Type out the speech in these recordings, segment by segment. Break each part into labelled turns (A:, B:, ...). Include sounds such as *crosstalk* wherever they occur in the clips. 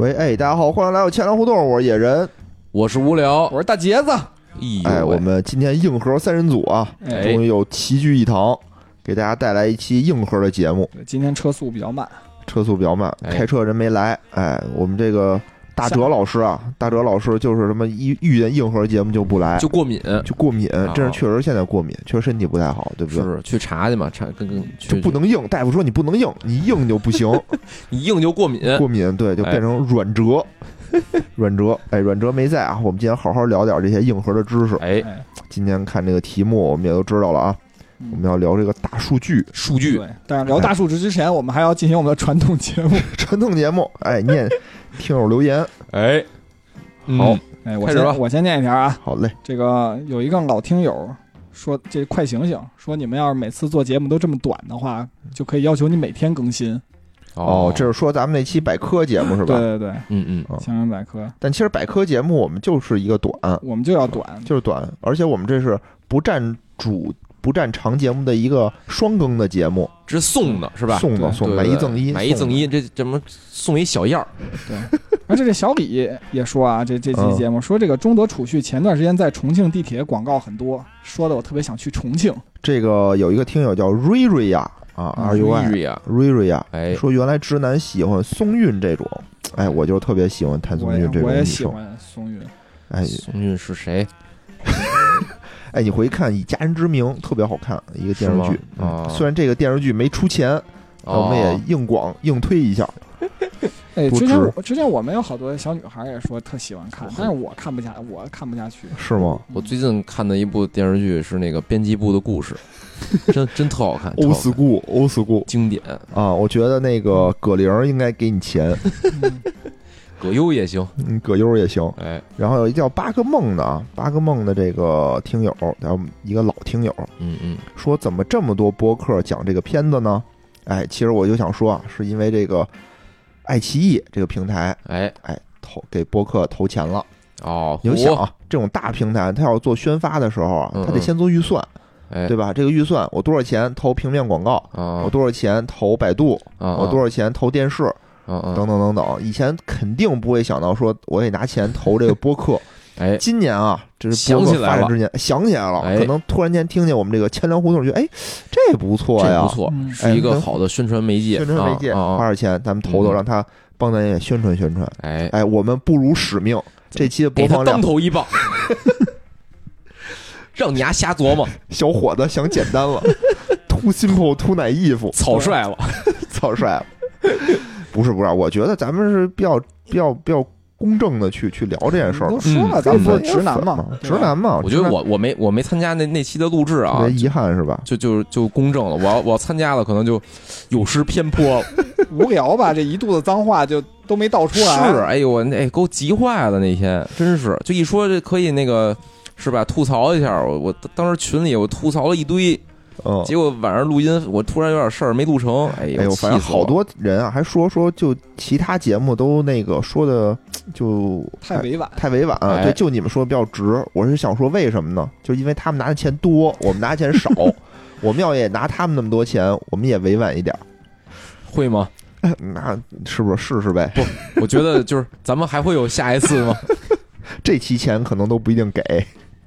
A: 喂，哎，大家好，欢迎来到千聊互动，我是野人。
B: 我是无聊，
C: 我是大杰子。
A: 哎，
B: 哎
A: 我们今天硬核三人组啊，
C: 哎
A: 终于又齐聚一堂，给大家带来一期硬核的节目。
C: 今天车速比较慢，
A: 车速比较慢，
B: 哎
A: 开车人没来。哎，我们这个大哲老师啊，大哲老师就是什么一遇见硬核节目就不来，
B: 就过敏，
A: 就过敏，
B: 啊
A: 这是确实现在过敏，确实身体不太好，对不对？
B: 是去查去嘛，查跟跟
A: 就不能硬，大夫说你不能硬，你硬就不行，*laughs*
B: 你硬就过敏，
A: 过敏对就
B: 哎
A: 变成软折，软折。哎，软折没在啊，我们今天好好聊点这些硬核的知识。
B: 哎，
C: 哎，
A: 今天看这个题目，我们也都知道了啊，
C: 嗯
A: 我们要聊这个大数据
B: 数据
C: 对。但是聊大数据之前，我们还要进行我们的传统节目。
A: 传统节目。哎，念听友留言，
B: 哎，
A: 好
B: 嗯
C: 哎，我
B: 开始吧。
C: 先我先念一条啊，
A: 好嘞。
C: 这个有一个老听友说，这快醒醒，说你们要是每次做节目都这么短的话，就可以要求你每天更新。
A: 哦，这是说咱们那期百科节目是吧？
C: 对对对，
B: 嗯嗯，
A: 哦
C: 相声百科。
A: 但其实百科节目我们就是一个短，
C: 我们就要短，
A: 就是短，而且我们这是不占主、不占长节目的一个双更的节目，
B: 这是送的是吧？
A: 送的送
B: 对
A: 买一赠一，
B: 买一赠一，这怎么送一小样儿？
C: 而且这小李也说啊，这这期
A: 嗯
C: 节目说这个中德储蓄前段时间在重庆地铁广告很多，说的我特别想去重庆。
A: 这个有一个听友叫瑞瑞呀啊
C: 嗯
A: ，R U I
B: 瑞呀，
A: 瑞瑞呀，
B: 哎，
A: 说原来直男喜欢松韵这种，哎，我就特别喜欢谭松韵这种
C: 我也
A: 女生，
C: 喜欢松韵，
A: 哎
B: 松韵是谁？*laughs*
A: 哎，你回去看《以家人之名》，特别好看一个电视剧
B: 啊
A: 虽然这个电视剧没出钱，我们也
B: 哦
A: 硬广硬推一下。*laughs*
C: 哎，之前我之前我们有好多小女孩也说特喜欢看，但是我看不下，我看不下去。
A: 是吗？
B: 我最近看的一部电视剧是那个编辑部的故事，真真特好看，特
A: 欧
B: 好看
A: school 欧 school
B: 经典，
A: 啊，我觉得那个葛玲应该给你钱，
C: 嗯
B: 葛优也行，
A: 嗯，葛优也行。
B: 哎，
A: 然后有一叫八个梦的啊，八个梦的这个听友，然后一个老听友。
B: 嗯嗯，
A: 说，怎么这么多播客讲这个片子呢？哎，其实我就想说啊，是因为这个爱奇艺这个平台，
B: 哎，
A: 哎，投给播客投钱了。
B: 哦，
A: 你就想啊，这种大平台，它要做宣发的时候啊
B: 嗯，
A: 它得先做预算，
B: 哎，
A: 对吧？这个预算我多少钱投平面广告，
B: 啊，
A: 我多少钱投百度，
B: 啊，
A: 我多少钱投电视，等等等等。以前肯定不会想到说我得拿钱投这个播客。*laughs*
B: 哎，
A: 今年啊，这是播客
B: 想起来了。
A: 发展之年，想起来了，
B: 哎。
A: 可能突然间听见我们这个千粮胡同，觉得哎，这不错呀，
B: 这不错，
C: 嗯。
B: 是一个好的宣传媒介，
A: 宣传媒介，花点钱，咱们投投，
B: 嗯。
A: 让他帮咱也宣传宣传。
B: 哎，
A: 哎，我们不辱使命，这期的播放量
B: 当，头一棒，*laughs* 让你丫瞎琢磨，
A: 小伙子想简单了，too simple too naive，
B: 草率了，
A: 草率了。*laughs* 不是不是，我觉得咱们是比较比较比较公正的去去聊这件事儿嘛。
C: 都说了，
B: 嗯
C: 咱们不是直男嘛
A: 嘛，，
C: 对吧
A: 直男嘛。
B: 我觉得我我没我没参加那那期的录制啊
A: 特别，遗憾是吧？
B: 就就就公正了，我要我要参加了，可能就有失偏颇。*laughs*
C: 无聊吧？这一肚子脏话就都没倒出来
B: 是，
C: 来。
B: 哎呦我哎给我急坏了那天，真是就一说这可以那个是吧？吐槽一下，我我当时群里我吐槽了一堆，
A: 嗯。
B: 结果晚上录音我突然有点事儿没录成，哎呦，
A: 哎呦，反正好多人啊，还说说就其他节目都那个说的 *tsk* 就
C: 太委婉，
A: 太委婉，
B: 哎
A: 对，就你们说的比较直。我是想说为什么呢？就因为他们拿的钱多，我们拿的钱少。*laughs* 我们要也拿他们那么多钱，我们也委婉一点儿，
B: 会吗？*laughs*
A: 那是不是试试呗？
B: 不我觉得就是咱们还会有下一次吗？*laughs*
A: 这期钱可能都不一定给。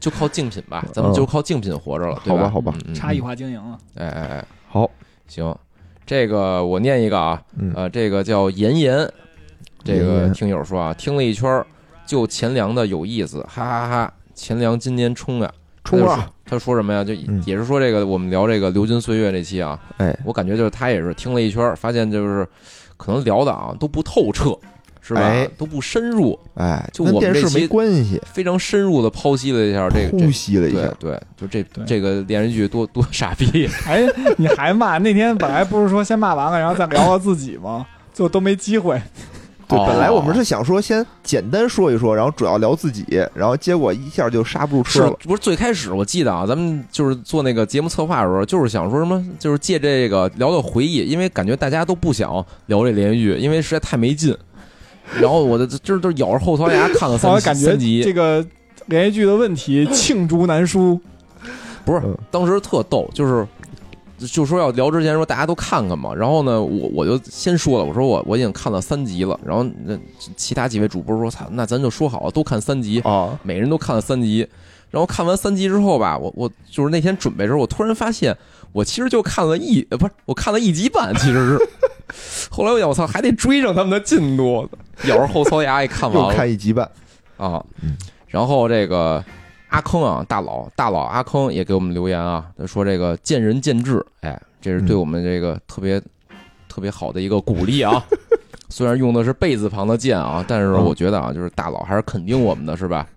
B: 就靠竞品吧，咱们就靠竞品活着了，对吧？
A: 好吧好吧
C: 差异。化经营了。
B: 哎哎哎，
A: 好，
B: 行，这个我念一个啊，
A: 嗯，
B: 呃，这个叫妍妍，这个听友说啊，听了一圈，就钱粮的有意思，哈哈哈钱粮今年冲呀，
A: 冲啊！
B: 他说什么呀？就
A: 嗯
B: 也是说这个我们聊这个流金岁月这期啊，
A: 哎，
B: 我感觉就是他也是听了一圈，发现就是可能聊的啊都不透彻，是吧
A: 哎？
B: 都不深入，
A: 哎，
B: 就
A: 跟
B: 我们这期
A: 电视没关系，
B: 非常深入的剖析了一下这个
A: 剖析了一下。
B: 对对，就这这个电视剧多多傻逼，*laughs*
C: 哎，你还骂？那天本来不是说先骂完了，然后再聊聊自己吗？*laughs* 最后都没机会。*laughs*
A: 对，
B: 哦
A: 本来我们是想说先简单说一说，然后主要聊自己，然后结果一下就刹不住车
B: 是
A: 了。
B: 不是最开始我记得啊，咱们就是做那个节目策划的时候，就是想说什么，就是借这个聊聊回忆，因为感觉大家都不想聊这连续剧，因为实在太没劲。然后我的就是都咬着后槽牙看了三三集，
C: 这个连续剧的问题 *laughs* 罄竹难书。
B: 不是
A: 嗯
B: 当时特逗，就是就说要聊之前说大家都看看嘛，然后呢，我我就先说了，我说我我已经看了三集了，然后那其他几位主播说，操，那咱就说好了，都看三集，
A: 啊，
B: 每人都看了三集。然后看完三集之后吧，我我就是那天准备的时候，我突然发现，我其实就看了一呃不是，我看了一集半，*laughs* 其实是。后来我想，我操，还得追上他们的进度，咬着后槽牙也看完
A: 又
B: 了
A: 看一集半，
B: 啊
A: 嗯。
B: 然后这个阿坑啊，大佬大佬阿坑也给我们留言啊，他说这个见仁见智，哎，这是对我们这个特别、特别好的一个鼓励啊。*laughs* 虽然用的是贝字旁的见啊，但是
A: 嗯
B: 我觉得啊，就是大佬还是肯定我们的是吧？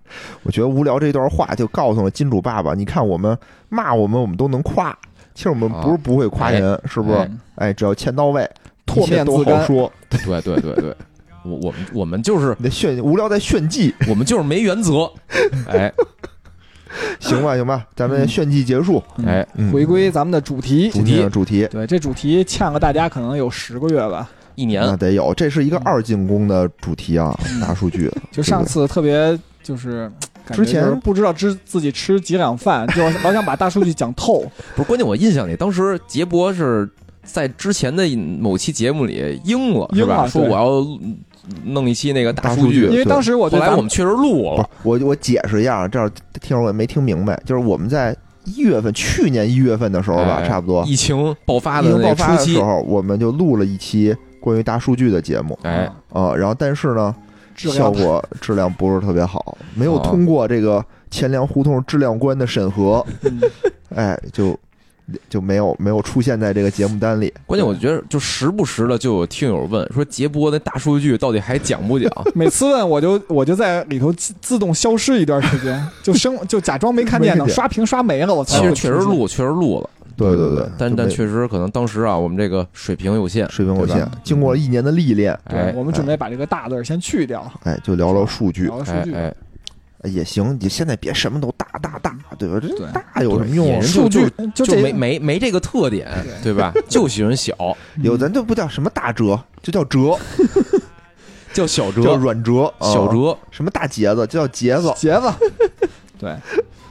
A: 我觉得无聊这段话就告诉了金主爸爸，你看我们骂我们，我们都能夸。其实我们不是不会夸人，是不是？
C: 哎
A: 哎，只要钱到位，
C: 唾面都
A: 好说。*laughs*
B: 对对对对，我我们我们就是
A: 你的炫无聊在炫技，
B: 我们就是没原则，*laughs* 哎 *laughs*
A: 行吧行吧，咱们
C: 嗯
A: 炫技结束。
C: 嗯
B: 哎，
A: 嗯
C: 回归咱们的主题。
A: 主题的主题
C: 对，这主题欠了大家可能有十个月吧。
B: 一年
A: 那得有，这是一个二进宫的主题啊，
C: 嗯
A: 大数据。
C: 就上次特别就是。
A: 之前
C: 不知道吃自己吃几两饭，*laughs* 就老想把大数据讲透。*laughs*
B: 不是关键，我印象里当时杰博是在之前的某期节目里应了，是吧？
C: 应了对。
B: 说我要弄一期那个数
A: 大数据。
C: 因为当时我
B: 后
C: 对咱们
B: 来我们确实录
A: 不是
B: 了，
A: 我我解释一下，这样听众没听明白，就是我们在一月份，去年一月份的时候吧，
B: 哎
A: 差不多。
B: 疫情爆发的那
A: 爆发
B: 初期，
A: 的时候，我们就录了一期关于大数据的节目。
B: 哎，
A: 啊。然后但是呢，
C: 质量
A: 效果质量不是特别好，没有
B: 哦
A: 通过这个钱粮胡同质量关的审核，
C: 嗯 *laughs*
A: 哎，就就没有没有出现在这个节目单里。
B: 关键我觉得就时不时的就有听友问说杰波那大数据到底还讲不讲？*laughs*
C: 每次问我就我就在里头自自动消失一段时间，就生就假装没看见呢，刷屏刷没了，我操
B: 其实。确实录，确实录了，
A: 对对对，
B: 但但确实可能当时啊，我们这个水平有限，
A: 水平有限，经过了一年的历练，
B: 哎
C: 对，我们准备把这个大字儿先去掉，
A: 哎，就聊聊数据
C: 聊聊数据。
B: 哎哎，
A: 哎也行。你现在别什么都大大大，对吧？这大有什么用
C: 数据就
B: 没没没这个特点，对吧？*laughs* 就喜欢小，
A: 有咱就不叫什么大折，就叫折 *laughs* *laughs*
B: 叫小折叫，
A: 软折，啊
B: 小折，
A: 什么大节子，就叫节子。
C: 节子。对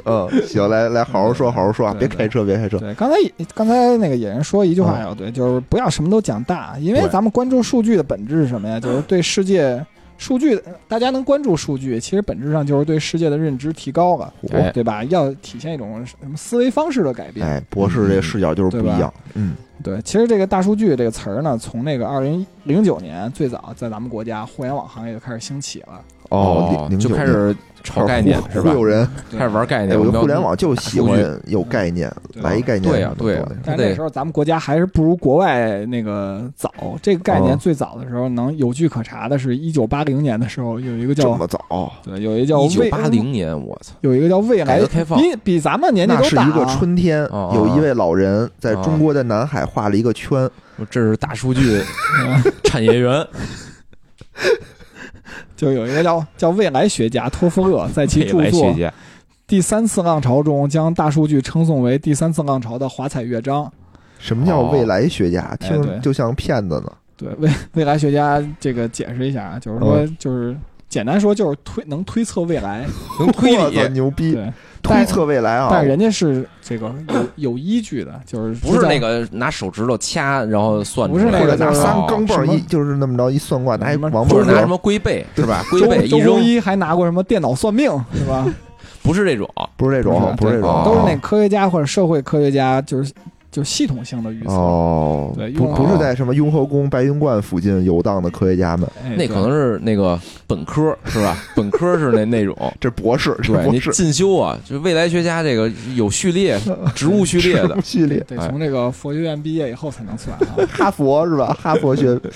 A: 嗯，行，来来，好好说，好好说啊，别开车，别开车。
C: 对，刚才刚才那个野人说一句话要对，就是不要什么都讲大，因为咱们关注数据的本质是什么呀？就是对世界数据，大家能关注数据，其实本质上就是对世界的认知提高了，
B: 哎
C: 对吧？要体现一种什么思维方式的改变。
A: 哎，博士这视角就是不一样。嗯，
C: 对，其实这个大数据这个词儿呢，从那个二零零九年最早在咱们国家互联网行业就开始兴起了。
A: 哦，
B: 就开始炒概念 *laughs* 是吧
A: 忽？悠人。
B: 开始玩概
A: 哎，
B: 念，
A: 我觉得互联网就喜欢有概念，来一概念。
B: 对呀对呀
C: 但那时候咱们国家还是不如国外那个早。这个概念
A: 哦
C: 最早的时候能有据可查的是，一九八零年的时候有一个叫
A: 这么早，
C: 对，有一个叫
B: 一九
C: 未
B: 八零年，我操，
C: 有一个叫未来
B: 的开放
C: 比比咱们年纪
A: 那是一个
C: 都大啊。
A: 春天，
B: 哦
A: 有一位老人在中国的南海画了一个圈。
B: 这是大数据产业园，*laughs*
C: 就有一个叫叫未来学家托夫勒在其著作《
B: 来学家，
C: 第三次浪潮》中，将大数据称颂为第三次浪潮的华彩乐章。
A: 什么叫
B: 哦
A: 未来学家？听就像骗子呢。
C: 对，未未来学家这个解释一下啊，就是说，
A: 嗯
C: 就是简单说，就是推能推测未来。*laughs*
B: 能推理，
A: 牛逼！
C: 对，
A: 推测未来啊！
C: 但人家是这个有有依据的，就是
B: 不是那个拿手指头掐然后算出来，
C: 不是那个拿
A: 三钢镚儿一，就是那么着一算卦，拿一
C: 什么
A: 王八
B: 就是拿什，么龟背是吧？龟背一扔，
C: 一还拿过什么电脑算命，是吧？*laughs*
B: 不是这种，
A: 不是这种，不是这种，
B: 哦
C: 都是那科学家或者社会科学家，就是就系统性的预测。
A: 哦，不
C: 对不
A: 不是在什么雍和宫、白云观附近游荡的科学家们，
C: 哎
B: 那可能是那个本科是吧？本科是那那种。
A: 这博士，这
B: 对你
A: 博士
B: 进修啊，就未来学家这个有序列、*laughs* 植物序列的，
A: 序列，
C: 得从这个佛学院毕业以后才能算啊。*laughs*
A: 哈佛是吧？哈佛学，*laughs*
C: 对，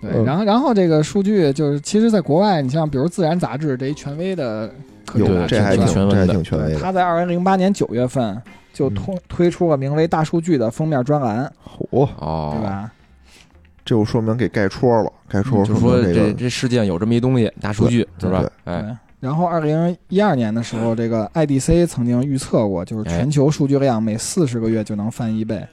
A: 嗯
C: 然后然后这个数据就是，其实在国外，你像比如《自然》杂志这一权威的科学
A: 有
C: 杂志，
A: 这还挺这还
B: 挺权威的
A: 挺权威的。
C: 他在二零零八年九月份就推推出了名为《大数据》的封面专栏，
A: 嚯，
B: 哦，
C: 对吧？
A: 这就说明给盖戳了，盖戳
B: 就说这
A: 这个
B: 这世界上有这么一东西，大数据
A: 对
B: 是吧？
A: 对？
B: 哎，
C: 然后二零一二年的时候，这个 IDC 曾经预测过，就是全球数据量每四十个月就能翻一倍，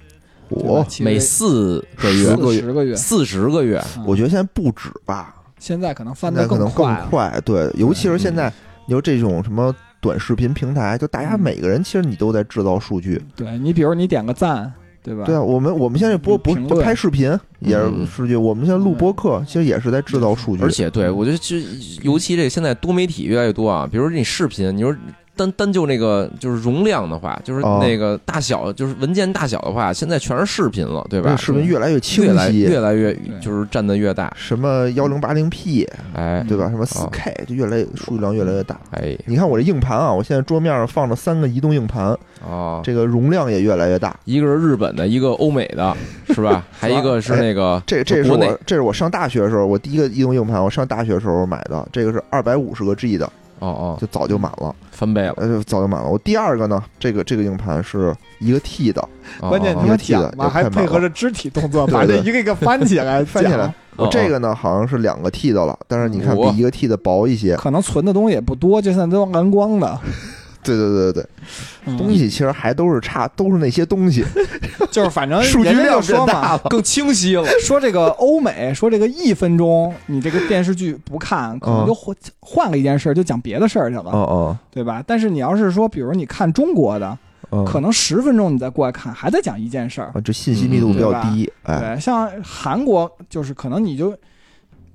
C: 对吧？
A: 嚯，
C: 其实
B: 每四个月。
A: 十个月。
C: 四十个月，
B: 四十个月，
C: 嗯
A: 我觉得现在不止吧，
C: 现在可能翻得
A: 现在可能
C: 快
A: 对，尤其是现
B: 嗯。
A: 在有这种什么短视频平台，就大家
C: 嗯。
A: 每个人其实你都在制造数据，
C: 对你，比如你点个赞，对吧？
A: 对啊，我们我们现在播不不拍视频也是
B: 嗯。
A: 数据，我们现在录播客其实也是在制造数据，
B: 而且对我觉得就尤其这个现在多媒体越来越多啊，比如你视频，你说单单就那个就是容量的话，就是
A: 哦
B: 那个大小，就是文件大小的话，现在全是视频了，对吧？
A: 视频越来越清
B: 越来
A: 晰，
B: 越来越就是占的越大，
A: 什么幺零八零 P
B: 哎
A: 对吧？什么四 K 就越来越数据量越来越大。
B: 哎
A: 你看我这硬盘啊，我现在桌面上放着三个移动硬盘，
B: 哦，
A: 这个容量也越来越大。
B: 一个是日本的，一个欧美的，*laughs* 是吧？还一个是那个
A: 这这是
B: 国内
A: 我这是我上大学的时候，我第一个移动硬盘，我上大学的时候买的，这个是二百五十个 G 的，
B: 哦哦。
A: 就早就满了，
B: 翻倍了，
A: 呃，就早就满了。我第二个呢，这个这个硬盘是一个 T 的，
B: 哦
C: 关键你们
B: 哦哦
A: 记得
C: 讲吧，
A: 要
C: 还配合着肢体动作，把这一个一个翻起来，*laughs*
A: 翻起来。我
B: 哦
A: 这个呢好像是两个 T 的了，但是你看比一个 T 的薄一些。
C: 可能存的东西也不多，就现在都蓝光的
A: 对对对对东西其实还都是差，都是那些东西，*laughs*
C: 就是反正 *laughs*
A: 数据量
C: 说嘛。
B: 更清晰了，*laughs*
C: 说这个欧美说这个一分钟你这个电视剧不看，可能就换换了一件事儿，就讲别的事儿去了，
A: 哦哦
C: 对吧？但是你要是说，比如你看中国的，
A: 嗯，
C: 可能十分钟你再过来看，还在讲一件事儿。
A: 啊这信息密度比较低，哎，
C: 对，像韩国就是可能你就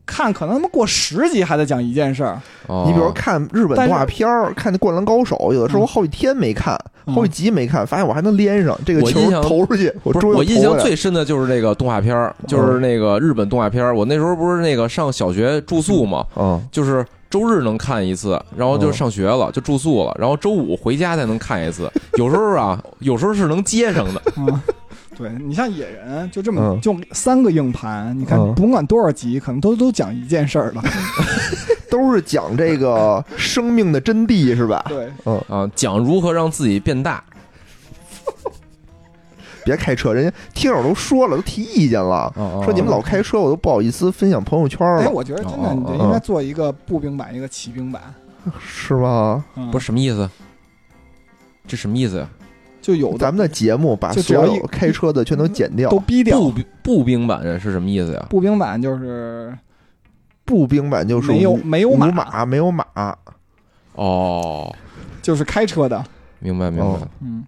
C: 看，可能他妈过十集还在讲一件事儿。
B: 哦
A: 你比如看日本动画片儿，看那《灌篮高手》，有的时候
C: 嗯
A: 好几天没看，
C: 嗯
A: 好几集没看，发现我还能连上这个球
B: 我印象
A: 投出去，我
B: 印象最深的就是这个动画片儿，就是那个日本动画片儿。我那时候不是那个上小学住宿嘛，
A: 嗯
B: 就是周日能看一次，然后就上学了，就住宿了，然后周五回家才能看一次。有时候啊，有时候是能接上的。
C: 嗯，对你像野人就这么
A: 嗯
C: 就三个硬盘，你看
A: 嗯
C: 甭管多少集，可能都都讲一件事儿了。*laughs*
A: 都是讲这个生命的真谛，是吧？
C: 对，嗯
B: 啊，讲如何让自己变大。*laughs*
A: 别开车，人家听友都说了，都提意见了，
B: 哦
A: 说你们老开车，我都不好意思分享朋友圈了哎，
C: 我觉得真的你就应该做一个步兵版，一个骑兵版。
A: 是吧？
C: 嗯
B: 不是什么意思？这什么意思呀？
C: 就有
A: 咱们的节目把
C: 就只要一
A: 所有开车的全都剪掉
C: 都，逼掉
B: 步。兵步兵版是什么意思呀？
C: 步兵版就是
A: 步兵版就是
C: 没有
A: 无
C: 没有马
A: 马，没有马，
B: 哦，
C: 就是开车的。
B: 明白明白
A: 哦。
C: 嗯，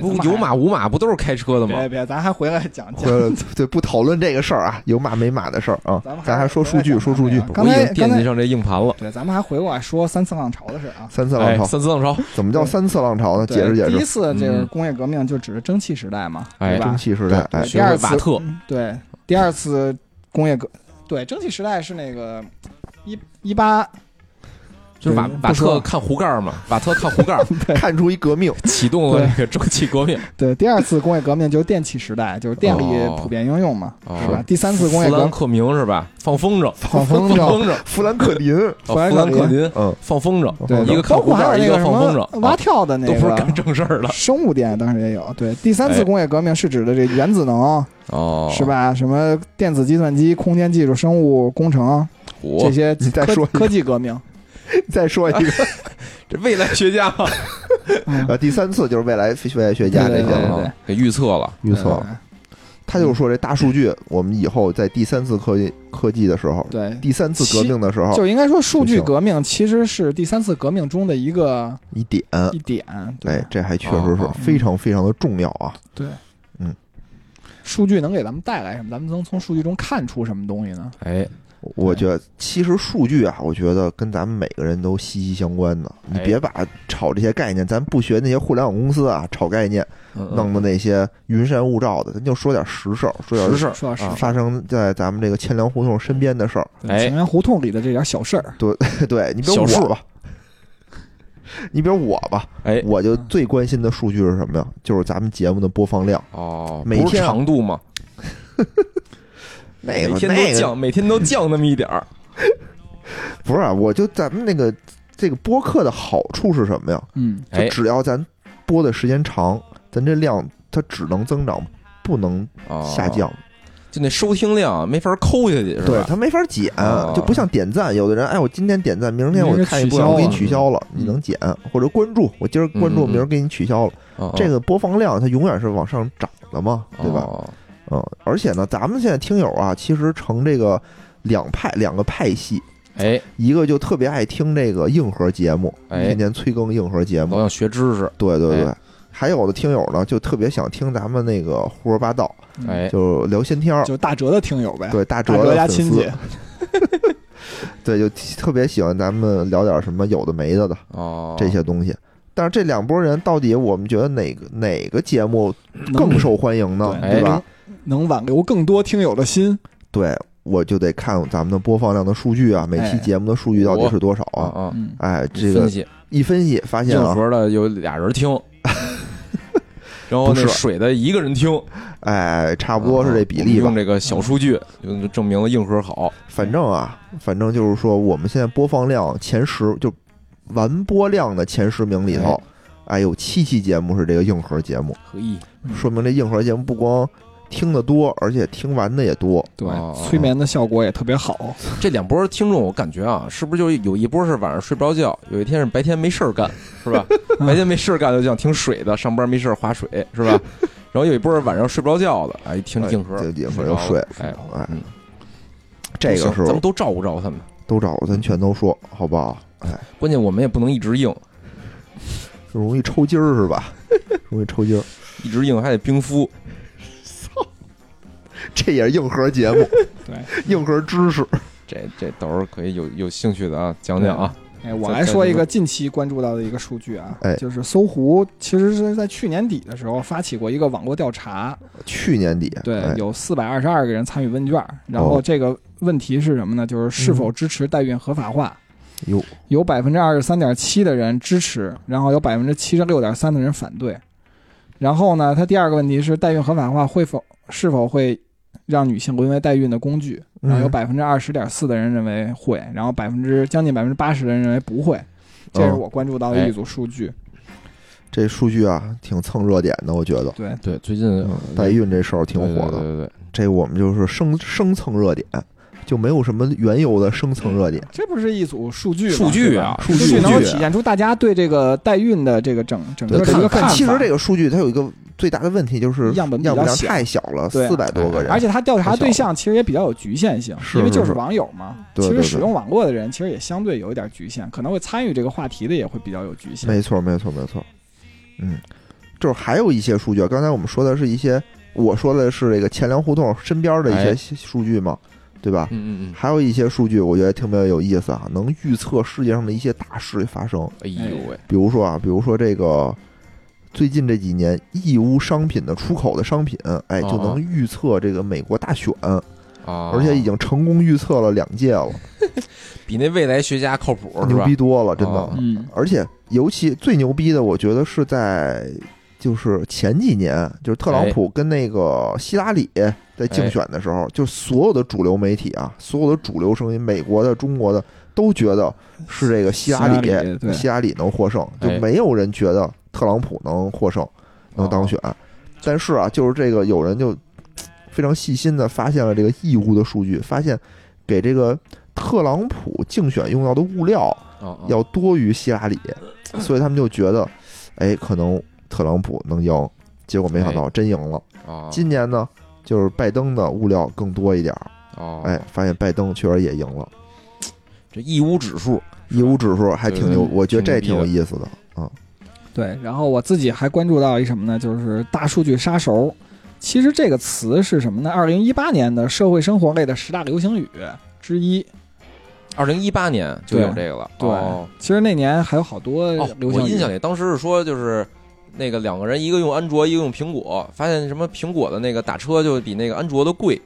B: 有马无马不都是开车的吗
C: 别？别，咱还回来讲讲。
A: 回来对不讨论这个事儿啊，有马没马的事儿啊
C: 咱们，
A: 咱还说数据，说数据，
C: 刚才刚才
B: 惦记上这硬盘了。
C: 对，咱们还回过来说三次浪潮的事儿啊。
B: 哎，
A: 三次浪潮
B: 三次浪潮，
A: 怎么叫三次浪潮呢？解释解释。
C: 第一次这个
B: 嗯
C: 工业革命就指着蒸汽时代嘛，
B: 哎
C: 对吧
A: 蒸？汽时代，哎
C: 第二次
B: 瓦特，
C: 对，第二次工业革，对，蒸汽时代是那个一一八，
B: 就是瓦 *laughs* 瓦特看壶盖嘛，瓦特看壶盖，
A: 看出一革命，
B: 启动了这个蒸汽革命，*laughs*
C: 对，第二次工业革命就是电气时代，就是电力
B: 哦
C: 普遍应用嘛，
B: 哦。
C: 是吧？第三次工业革命。
B: 富兰克明是吧？放风筝，
C: 放风
B: 放
C: 筝，
B: 风筝，
A: 富兰克林，*laughs*
B: 哦富兰克林。
A: 嗯，
B: 放风筝，
C: 对，
B: 一个看壶盖，一个放风筝，
C: 么蛙
B: 啊
C: 跳的那
B: 都不是干
C: 个
B: 正事儿的
C: 生物电，当时也有。对，第三次
B: 哎
C: 工业革命是指的这原子能，
B: 哦，
C: 是？吧？什么电子计算机、空间技术、生物工程这些科
A: 说
C: 科技革命。*laughs*
A: 再说一个，*laughs*
B: 这未来学家嘛，
C: 嗯 *laughs*
A: 呃，第三次就是未来未来学家这些了，
C: 对对对
B: 啊给预测了，
A: 预测了。他就是说这大数据，我们以后在第三次科技科技的时候，
C: 对，
A: 第三次革命的时候，
C: 就应该说数据革命其实是第三次革命中的一个
A: 一点，
C: 一点。对
A: 哎，这还确实是非常非常的重要啊。
C: 对，
A: 嗯，
C: 数据能给咱们带来什么？咱们能从数据中看出什么东西呢？
B: 哎，
A: 我觉得其实数据啊，我觉得跟咱们每个人都息息相关的。你
B: 哎
A: 别把炒这些概念，咱不学那些互联网公司啊，炒概念，弄的那些云山雾罩的，咱就说点实事儿，说点
B: 实事儿
C: 说到实
B: 啊
A: 发生在咱们这个千粮胡同身边的事儿。
B: 哎
C: 前面胡同里的这点小事儿，*laughs*
A: 对对你比如我吧，你比如我吧，
B: 哎，
A: 我就最关心的数据是什么呀？就是咱们节目的播放量。
B: 哦，
A: 每天啊
B: 长度嘛，
A: 那 *laughs*
B: 每天
A: 个那个
B: 都降，每天都降那么一点儿，*laughs*
A: 不是啊，我就咱们那个这个播客的好处是什么呀？
C: 嗯，
A: 就
B: 哎，
A: 只要咱播的时间长，咱这量它只能增长，不能
B: 哦
A: 下降。
B: 就那收听量没法抠下去，是
A: 对，
B: 吧？
A: 它没法减
B: 哦，
A: 就不像点赞，有的人哎，我今天点赞，明天我看一播，我给你
C: 取消了
A: 你能减或者关注，我今儿关注，明儿给你取消了。
B: 哦
A: 这个播放量它永远是往上涨的嘛，对吧？
B: 哦
A: 嗯，而且呢，咱们现在听友啊，其实成这个两派两个派系，
B: 哎，
A: 一个就特别爱听这个硬核节目，
B: 哎
A: 天天催更硬核节目
B: 都，想学知识，
A: 对对对
B: 哎，
A: 还有的听友呢，就特别想听咱们那个胡说八道，
C: 嗯
B: 哎，
A: 就聊闲天儿，
C: 就大哲的听友呗，
A: 对大
C: 大哲
A: 哲的粉丝
C: 家亲戚，，*laughs*
A: 对，就特别喜欢咱们聊点什么有的没的的
B: 哦，
A: 这些东西。但是这两拨人到底我们觉得哪个哪个节目更受欢迎呢？
C: 对
A: 对吧？
C: 能挽留更多听友的心。
A: 对，我就得看咱们的播放量的数据啊，每期
C: 哎
A: 节目的数据到底是多少啊？哎，这个
B: 分析
A: 一分析发现了，
B: 硬核的有俩人听，*laughs* 然后
A: 是
B: 那水的一个人听，
A: 哎，差不多是这比例吧
B: 用。这个小数据就证明了硬核好。
A: 反正啊，反正就是说，我们现在播放量前十，就完播量的前十名里头，哎，有七期节目是这个硬核节目，
B: 可
C: 以
A: 说明这硬核节目不光听得多，而且听完的也多。
C: 对
B: 哦，
C: 催眠的效果也特别好。
B: 这两波听众，我感觉啊，是不是就有一波是晚上睡不着觉，有一天是白天没事儿干，*laughs* 是吧？白天没事儿干就想听水的，上班没事儿划水，是吧？*laughs* 然后有一波是晚上睡不着觉的，哎，一听硬核
A: 硬核就睡
B: 哎，
A: 哎
B: 嗯，
A: 这个是
B: 行咱们都照顾照顾他们。
A: 都照顾咱全都说，好不好？哎，
B: 关键我们也不能一直硬，
A: 容易抽筋儿是吧？*laughs* 容易抽筋儿，
B: 一直硬还得冰敷。*laughs*
A: 这也是硬核节目，*laughs*
C: 对，
A: 硬核知识。
B: 这这到时候可以有有兴趣的啊，讲讲啊。
C: 哎，我来说一个近期关注到的一个数据啊，
A: 哎
C: 就是搜狐其实是在去年底的时候发起过一个网络调查，
A: 去年底，
C: 对，
A: 哎
C: 有四百二十二个人参与问卷，然后
A: 哦
C: 这个问题是什么呢？就是是否支持代孕合法化？
A: 有，
C: 有百分之二十三点七的人支持，然后有百分之七十六点三的人反对。然后呢，它第二个问题是代孕合法化会否是否会让女性沦为代孕的工具？然后有
A: 嗯
C: 百分之二十点四的人认为会，然后百分之将近百分之八十的人认为不会。这是
A: 哦
C: 我关注到的一组数据。
A: 这数据啊，挺蹭热点的，我觉得。
C: 对，
B: 对，最近
A: 嗯，代孕这事儿挺火的，
B: 对对对，
A: 这我们就是生生蹭热点，就没有什么原有的生蹭热点。
C: 这不是一组数据吗？
B: 数据啊
C: 数
A: 数据
C: 能够体现出大家对这个代孕的这个整整个的一个看法。
A: 但其实这个数据它有一个最大的问题，就是
C: 样本比较
A: 样本量
C: 小
A: 太小了，四百多个人，
C: 而且他调查对象其实也比较有局限性，因为就是
A: 是
C: 网友嘛。其实使用网络的人其实也相对有一点局限，可能会参与这个话题的也会比较有局限。
A: 没错，没错，没错。嗯，就是还有一些数据，刚才我们说的是一些，我说的是这个钱粮胡同身边的一
B: 哎
A: 些数据嘛，对吧？
B: 嗯嗯嗯，
A: 还有一些数据，我觉得特别有意思啊，能预测世界上的一些大事发生。
B: 哎呦喂，
A: 比如说啊，比如说这个最近这几年义乌商品的出口的商品，哎，
B: 哦
A: 就能预测这个美国大选，
B: 啊，
A: 而且已经成功预测了两届了，*laughs*
B: 比那未来学家靠谱
A: 牛？逼多了，真的。
B: 哦。
C: 嗯，
A: 而且尤其最牛逼的，我觉得是在就是前几年，就是特朗普跟那个希拉里在竞选的时候，就所有的主流媒体啊，所有的主流声音，美国的、中国的都觉得是这个希拉里
C: 希拉里
A: 希拉里能获胜，就
B: 哎
A: 没有人觉得特朗普能获胜，能当选。但是啊，就是这个有人就非常细心的发现了这个义乌的数据，发现给这个特朗普竞选用到的物料。要多于希拉里，*clears throat* 所以他们就觉得，哎，可能特朗普能赢。结果没想到真赢了。
B: 啊，
A: 今年呢，就是拜登的物料更多一点儿，
B: 哦，
A: 哎，发现拜登确实也赢了。
B: 这义乌指数
A: 义乌指数还挺有，
B: 对对
A: 我觉得这挺有意思的啊。
C: 对。然后我自己还关注到一什么呢？就是大数据杀熟。其实这个词是什么呢？二零一八年的社会生活类的十大流行语之一。
B: 二零一八年就有这个了，
C: 对
B: 哦
C: 其实那年还有好多
B: 哦，
C: 流行语。
B: 我印象里当时是说就是。那个两个人，一个用安卓，一个用苹果，发现什么苹果的那个打车就比那个安卓的贵，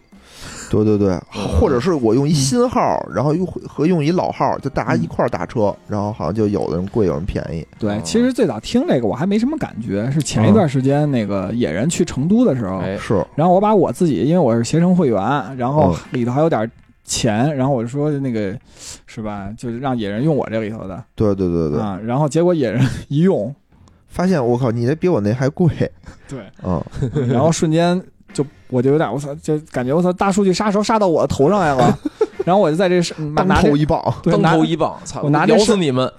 A: 对对对，
B: 嗯。
A: 或者是我用一新号，然后用和用一老号，就大家一块儿打车，然后好像就有的人贵，有人便宜。
C: 对
B: 哦，
C: 其实最早听这个我还没什么感觉，是前一段时间那个野人去成都的时候，
B: 哎，
A: 是，
C: 然后我把我自己，因为我是携程会员，然后
A: 嗯。
C: 里头还有点钱，然后我就说那个是吧，就是让野人用我这里头的。
A: 对对对对，
C: 啊，然后结果野人一用，
A: 发现我靠，你这比我那还贵。
C: 对，
A: 嗯！*laughs*
C: 然后瞬间就我就有点我操，就感觉我操大数据杀手杀到我头上来了，*laughs* 然后我就在这拿
A: 头一棒，
B: 当头一棒，操，
C: 我拿这是
B: 咬死你们！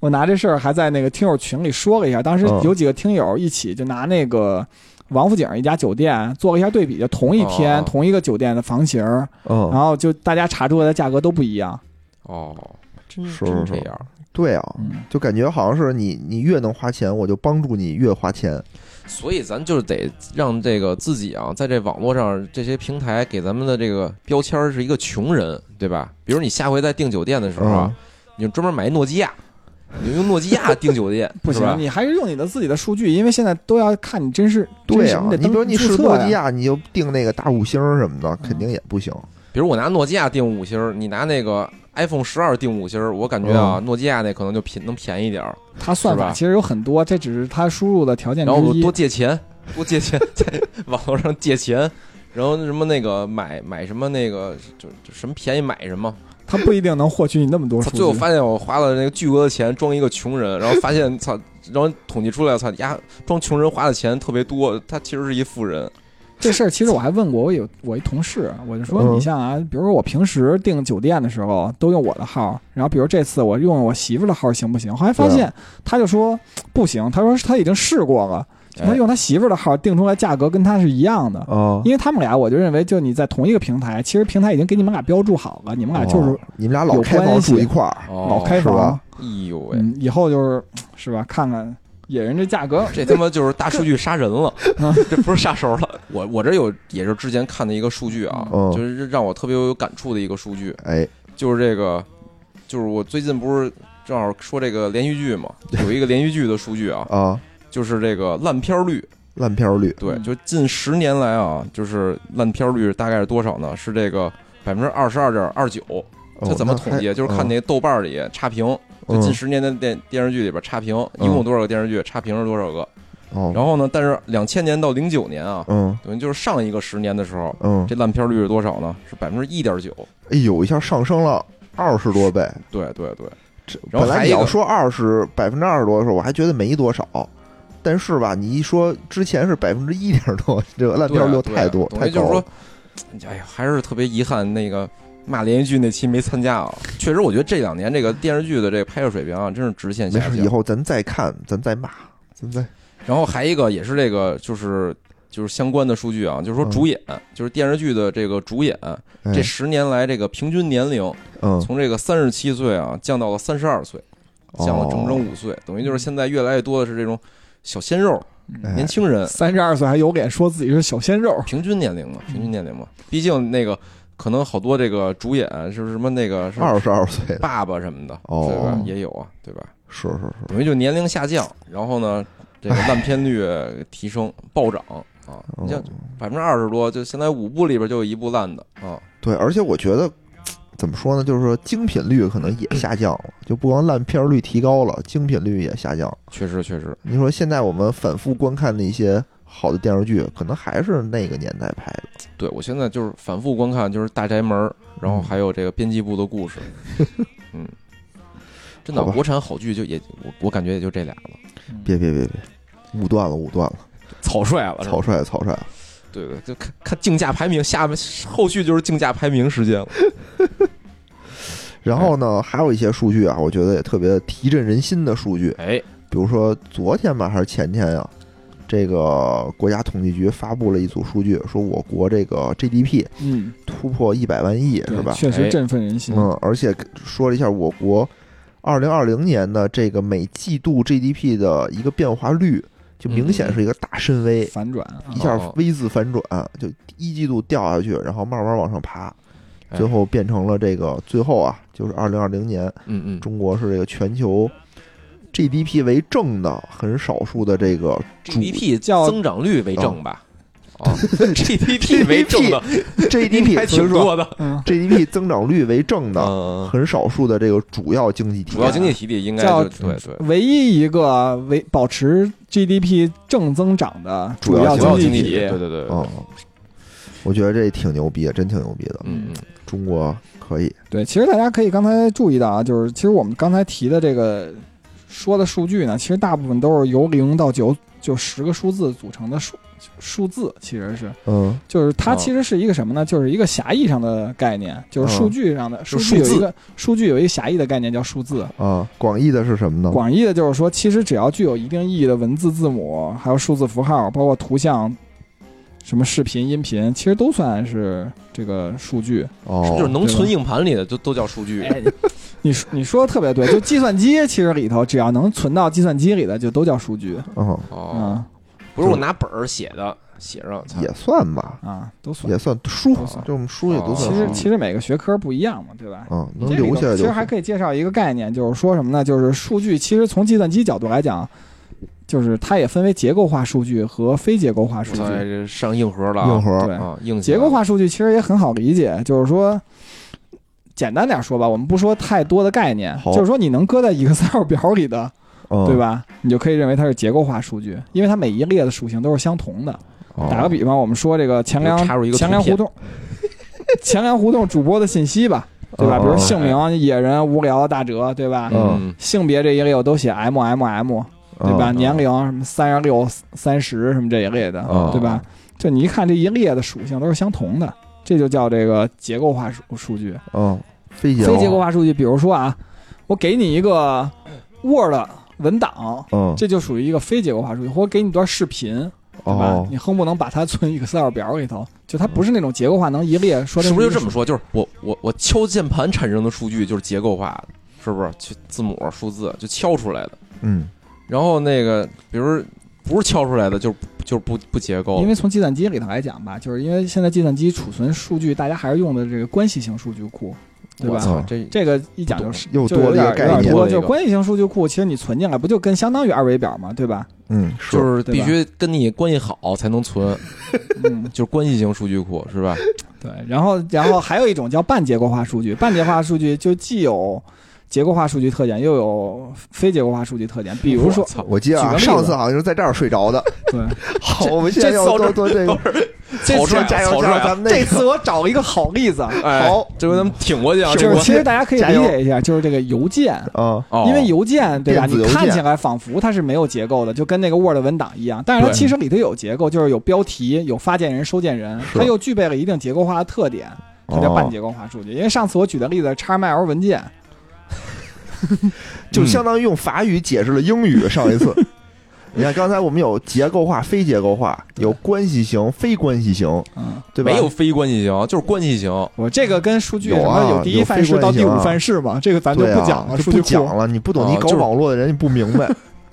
C: 我拿这事儿还在那个听友群里说了一下，当时
A: 嗯
C: 有几个听友一起就拿那个王府井一家酒店做了一下对比，就同一天、
B: 哦
C: 同一个酒店的房型，然
A: 嗯，
C: 后就大家查出来的价格都不一样。
B: 哦，真
A: 是是
B: 真这样。
A: 对啊，
C: 嗯，
A: 就感觉好像是你你越能花钱，我就帮助你越花钱。
B: 所以咱就是得让这个自己啊，在这网络上这些平台给咱们的这个标签儿是一个穷人，对吧？比如你下回在订酒店的时候啊，
A: 嗯，
B: 你就专门买一诺基亚，你就用诺基亚订酒店，*laughs*
C: 不行，你还是用你的自己的数据，因为现在都要看你真是，
A: 对啊你比如你是
C: 登注册。
A: 诺基亚，你就订那个大五星什么的，
C: 嗯
A: 肯定也不行。
B: 比如我拿诺基亚订五星，你拿那个 iPhone 十二定五星儿，我感觉啊，诺基亚那可能就便能便宜点儿，
C: 它算法其实有很多，这只是它输入的条件之一
B: 然后多。借钱，多借钱，*laughs* *laughs* 在网络上借钱，然后什么那个买买什么那个就就什么便宜买什么，
C: 他不一定能获取你那么多数据。
B: 最后发现我花了那个巨额的钱装一个穷人，然后发现操，然后统计出来，操呀，装穷人花的钱特别多，他其实是一富人。
C: 这事儿其实我还问过我有我一同事，我就说
A: 嗯
C: 你像啊，比如说我平时订酒店的时候都用我的号，然后比如这次我用我媳妇的号行不行？后来发现他就说不行，他说他已经试过了，
B: 哎
C: 他用他媳妇儿的号订出来价格跟他是一样的。
A: 哦，
C: 因为他们俩，我就认为，就你在同一个平台，其实平台已经给你们俩标注好了，你们俩就是
A: 哦你们俩老
C: 有
A: 开房
C: 关系
A: 住一块儿，
B: 哦
C: 老开房
B: 哎呦喂，
C: 嗯，以后就是是吧？看看野人这价格，
B: 这他妈就是大数据杀人了。*laughs*
C: 啊，
B: 这不是杀手了。我我这有也是之前看的一个数据啊，
A: 嗯。
B: 就是让我特别有感触的一个数据，
A: 哎，
B: 就是这个，就是我最近不是正好说这个连续剧嘛，有一个连续剧的数据啊，*laughs*
A: 啊，
B: 就是这个烂片儿率，
A: 烂片率，
B: 对，
C: 嗯。
B: 就近十年来啊，就是烂片儿率大概是多少呢？是这个百分之二十二点二九。
A: 哦
B: 这怎么统计？就是看那豆瓣儿里差评，就近十年的电电视剧里边差评，一共有多少个电视剧？差评是多少个？
A: 哦，
B: 然后呢？但是两千年到零九年啊，
A: 嗯
B: 等于就是上一个十年的时候，
A: 嗯，
B: 这烂片率是多少呢？是百分之一点九。
A: 哎呦，一下上升了二十多倍。
B: 对对对，
A: 这本来你要说二十百分之二十多的时候，我还觉得没多少。但是吧，你一说之前是百分之一点多，这个烂片率太多，太
B: 等于就是说
A: 高了。，
B: 哎呀，还是特别遗憾，那个骂连续剧那期没参加啊。确实，我觉得这两年这个电视剧的这个拍摄水平啊，真是直线
A: 没事，
B: 下降。
A: 以后咱再看，咱再骂，咱再
B: 然后还一个也是这个，就是就是相关的数据啊，就是说主演，就是电视剧的这个主演，
A: 哎。
B: 这十年来这个平均年龄
A: 嗯。
B: 从这个三十七岁啊降到了三十二岁，降了整整五岁，等于就是现在越来越多的是这种小鲜肉、
A: 哎
B: 年轻人，
C: 三十二岁还有脸说自己是小鲜肉，
B: 平均年龄嘛，平均年龄嘛，毕竟那个可能好多这个主演是什么那个是 *laughs*
A: 二十二岁，
B: 爸爸什么的，
A: 哦
B: 对吧？也有啊，对吧？
A: 是是是，
B: 等于就年龄下降，然后呢，这个 *laughs* 烂片率提升暴涨啊！你像
A: 嗯
B: 百分之二十多，就现在五部里边就有一部烂的啊。
A: 对，而且我觉得怎么说呢，就是说精品率可能也下降了，就不光烂片率提高了，精品率也下降。
B: 确实确实，
A: 你说现在我们反复观看的一些好的电视剧，可能还是那个年代拍的。
B: 对我现在就是反复观看，就是《大宅门》，然后还有这个编辑部的故事，*laughs* 嗯，真的国产好剧就也我我感觉也就这俩了，
A: 别别别别，武断了武断了，
B: 草率了，
A: 草率草率。了。
B: 对对，就看看竞价排名，下面后续就是竞价排名时间了。*laughs*
A: 然后呢，还有一些数据啊，我觉得也特别提振人心的数据，
B: 哎，
A: 比如说昨天吧还是前天呀、这个国家统计局发布了一组数据，说我国这个 GDP
C: 嗯，
A: 突破一百万亿，
C: 对
A: 是吧？
C: 确实
B: 哎
C: 振奋人心。
A: 嗯，而且说了一下我国二零二零年的这个每季度 GDP 的一个变化率，就明显是一个大深 V，、
C: 反转啊。
A: 一下
B: 哦。
A: V 字反转，就一季度掉下去，然后慢慢往上爬，
B: 哎。
A: 最后变成了这个最后啊，就是二零二零年
B: 嗯嗯。
A: 中国是这个全球 GDP 为正的很少数的这个主
B: ，GDP
C: 叫
B: 增长率为正吧？*laughs* 啊，GDP 为正的。
A: GDP *laughs*
B: 挺多的。
C: 嗯
A: ，GDP 增长率为正的
B: 嗯，
A: 很少数的这个主要经济体，
B: 主要经济体里应该
C: 叫
B: 对对，
C: 唯一一个维保持 GDP 正增长的
A: 主要
C: 经济体。
B: 对对对，对。
A: 嗯，我觉得这挺牛逼的，真挺牛逼的。
B: 嗯嗯，
A: 中国可以，
C: 对，其实大家可以刚才注意到啊，就是其实我们刚才提的这个说的数据呢，其实大部分都是由零到九就十个数字组成的数数字，其实是
A: 嗯
C: 就是它
B: 哦
C: 其实是一个什么呢？就是一个狭义上的概念，就是数据上的数
B: 数字
C: 据有一个数据有一个狭义的概念叫数字，
A: 啊，广义的是什么呢？
C: 广义的就是说，其实只要具有一定意义的文字字母，还有数字符号，包括图像。什么视频、音频，其实都算是这个数据。
A: 哦，
B: 就是能存硬盘里的就都叫数据。
C: 哎，你说你说的特别对，就计算机其实里头只要能存到计算机里的，就都叫数据。
A: 嗯，
B: 哦，
C: 嗯
B: 不是我拿本儿写的，写上
A: 也算吧，
C: 啊，都算
A: 也。算书
C: 都算，
A: 就我们书也都
B: 哦
A: 算。
C: 其实其实每个学科不一样嘛，对吧？
A: 嗯，能留下来就
C: 其实还可以介绍一个概念，就是说什么呢？就是数据其实从计算机角度来讲，就是它也分为结构化数据和非结构化数据。
B: 这上硬核了啊，
A: 硬核
C: 对，
B: 啊，硬
C: 结构化数据其实也很好理解，就是说，简单点说吧，我们不说太多的概念，就是说你能搁在 Excel 表里的，
A: 嗯
C: 对？吧？你就可以认为它是结构化数据，因为它每一列的属性都是相同的。
A: 哦
C: 打个比方，我们说这个钱粮
B: 插入一个图片
C: 钱粮胡同，钱粮胡同 *laughs* 主播的信息吧，对吧？
A: 哦
C: 比如姓名、野人、无聊、大哲，对吧？
B: 嗯，
C: 性别这一类我都写 M M M，对吧？
A: 嗯
C: 年龄什么三十六、三十什么这一类的，
A: 哦
C: 对吧？就你一看这一列的属性都是相同的，这就叫这个结构化数数据。
A: 嗯，非结
C: 非结构化数据，比如说啊，我给你一个 Word 文档，
A: 嗯，
C: 这就属于一个非结构化数据，或者给你段视频，对吧？
A: 哦
C: 你恨不能把它存 Excel 表里头，就它不是那种结构化能一列说的
B: 是不是就这么说？就是我我我敲键盘产生的数据就是结构化的，是不是？去字母数字就敲出来的，
A: 嗯，
B: 然后那个比如不是敲出来的，就是就是不不结构
C: 因。为从计算机里头来讲吧，就是因为现在计算机储存数据，大家还是用的这个关系型数据库，对吧？
B: 我操，这
C: 这个一讲就是
A: 又
C: 就有
A: 多了一个概念
C: 就是关系型数据库，其实你存进来不就跟相当于二维表嘛，对吧？
A: 嗯，
B: 就是必须跟你关系好才能存，
C: 嗯，*laughs*
B: 就是关系型数据库是吧？
C: 对。然后，然后还有一种叫半结构化数据，半结构化数据就既有结构化数据特点，又有非结构化数据特点。比如说
B: 我，
A: 记得啊，
C: 举个例子。
A: 上次好像是在这儿睡着的。
C: 对，*laughs*
A: 好，我们现在要
B: 这
A: 做做这个，
C: 这次
B: 草率
A: 加油加油，
B: 草率
A: 咱们那个
C: 这次我找了一个好例子，*laughs*
B: 哎
A: 好，
B: 这回咱们挺过去啊，
C: 就是其实大家可以理解一下，就是这个邮件。
A: 啊，
B: 哦。
C: 因为邮件对吧？你看起来仿佛它是没有结构的，就跟那个 Word 文档一样，但是它
B: 对
C: 其实里头有结构，就是有标题、有发件人、收件人，
A: 是。
C: 它又具备了一定结构化的特点，它叫
A: 哦。
C: 半结构化数据。因为上次我举的例子 XML 文件，*laughs*
A: 就相当于用法语解释了英语。上一次，*laughs* 你看刚才我们有结构化、非结构化，有关系型、非关系型，
C: 嗯，
A: 对吧？
B: 没有非关系型，就是关系型。
C: 我这个跟数据
A: 有
C: 什么
A: 啊
C: 有第一范式到第五范式嘛，这个咱就不讲了。
A: 不讲了。你不懂，你搞网络的人你不明白。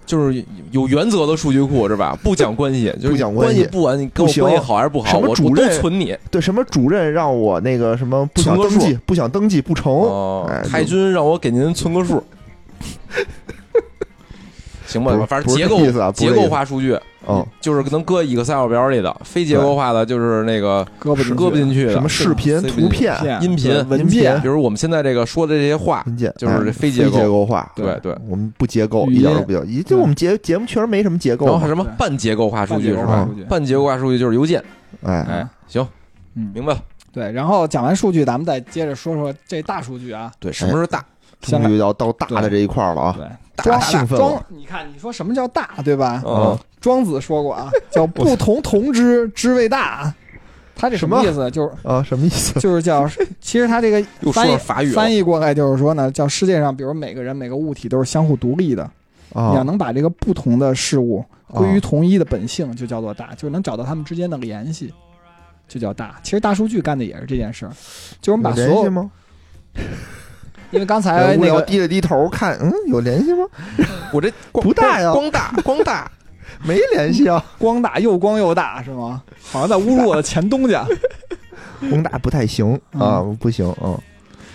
B: 就是有原则的数据库是吧？不讲关系，就是
A: 关系
B: 不管你跟我关系好还是不好，
A: 什么
B: 我我都
A: 主任
B: 存你。
A: 对，什么主任让我那个什么不想登记，不想登记不成。
B: 太君让我给您存个数，*laughs* 行吧反正结构结构化数据，
A: 嗯，
B: 就是能搁 Excel 表里的；非结构化的，就是那个
C: 搁不进去
B: 搁不进去的。
A: 什么视频、图片、
B: 音频
C: 文件
B: 比如我们现在这个说的这些话，
A: 文件，
B: 就是
A: 非
B: 非结构
A: 构化。
B: 对对。
A: 我们不结构，一点都不结构。一就我们节节目确实没什么结构嘛。
B: 然后什么半结构化数据是吧
C: 半结构化数据？
B: 就是邮件。
A: 哎，
B: 哎，行，
C: 嗯，
B: 明白了。
C: 对。然后讲完数据，咱们再接着说说这大数据啊。
B: 对，什么是大？
C: 先
A: 终于要到大的这一块儿了啊！
C: 对，
A: 大
C: 庄
A: 兴奋了。
C: 庄，你看你说什么叫大，对吧？
B: 嗯，
C: 庄子说过啊，*laughs* 叫不同同之，之谓大。他这什么意思？就是
A: 啊，什么意思？
C: 就是叫，*laughs* 其实他这个翻译
B: 法语
C: 翻译过来就是说呢，叫世界上，比如每个人每个物体都是相互独立的，你要
A: 啊，
C: 能把这个不同的事物归于
A: 啊
C: 同一的本性，就叫做大，就是能找到他们之间的联系，就叫大。其实大数据干的也是这件事儿，就是我们把所有？*laughs* 因为刚才那个
A: 聊低了低头看，嗯，有联系吗？*laughs*
B: 我这光
A: 不大呀
B: 光大光大。*laughs*
A: 没联系啊，
C: 光大又光又大是吗？好像在侮辱我的前东家。*laughs*
A: 光大不太行啊，不行啊。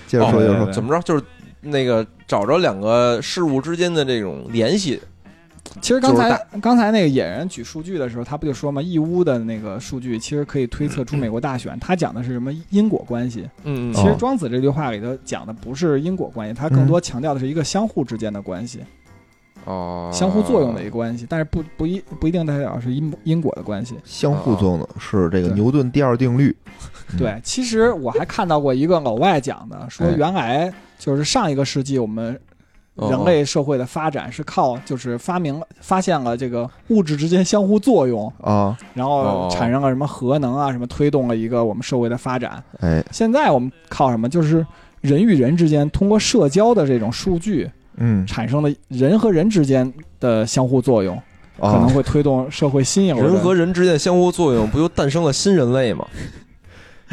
A: 接着说，接着说
B: 怎么着？就是那个找着两个事物之间的这种联系。
C: 其实刚才刚才那个野人举数据的时候，他不就说嘛，义乌的那个数据其实可以推测出美国大选。他讲的是什么因果关系？
B: 嗯
C: 其实
A: 哦
C: 庄子这句话里头讲的不是因果关系，他更多强调的是一个相互之间的关系，
B: 哦，
C: 相互作用的一个关系，但是不不一不一定代表是因因果的关系。
A: 相互作用的是这个牛顿第二定律。嗯
C: 对，其实我还看到过一个老外讲的，说
A: 哎
C: 原来就是上一个世纪我们
B: 哦
C: 人类社会的发展是靠就是发明了发现了这个物质之间相互作用，
A: 啊，
C: 然后
B: 哦
C: 产生了什么核能啊，什么推动了一个我们社会的发展。
A: 哎，
C: 现在我们靠什么？就是人与人之间通过社交的这种数据
A: 嗯，
C: 产生的人和人之间的相互作用。可能会推动社会新颖
B: 人和人之间的相互作用，不就诞生了新人类吗？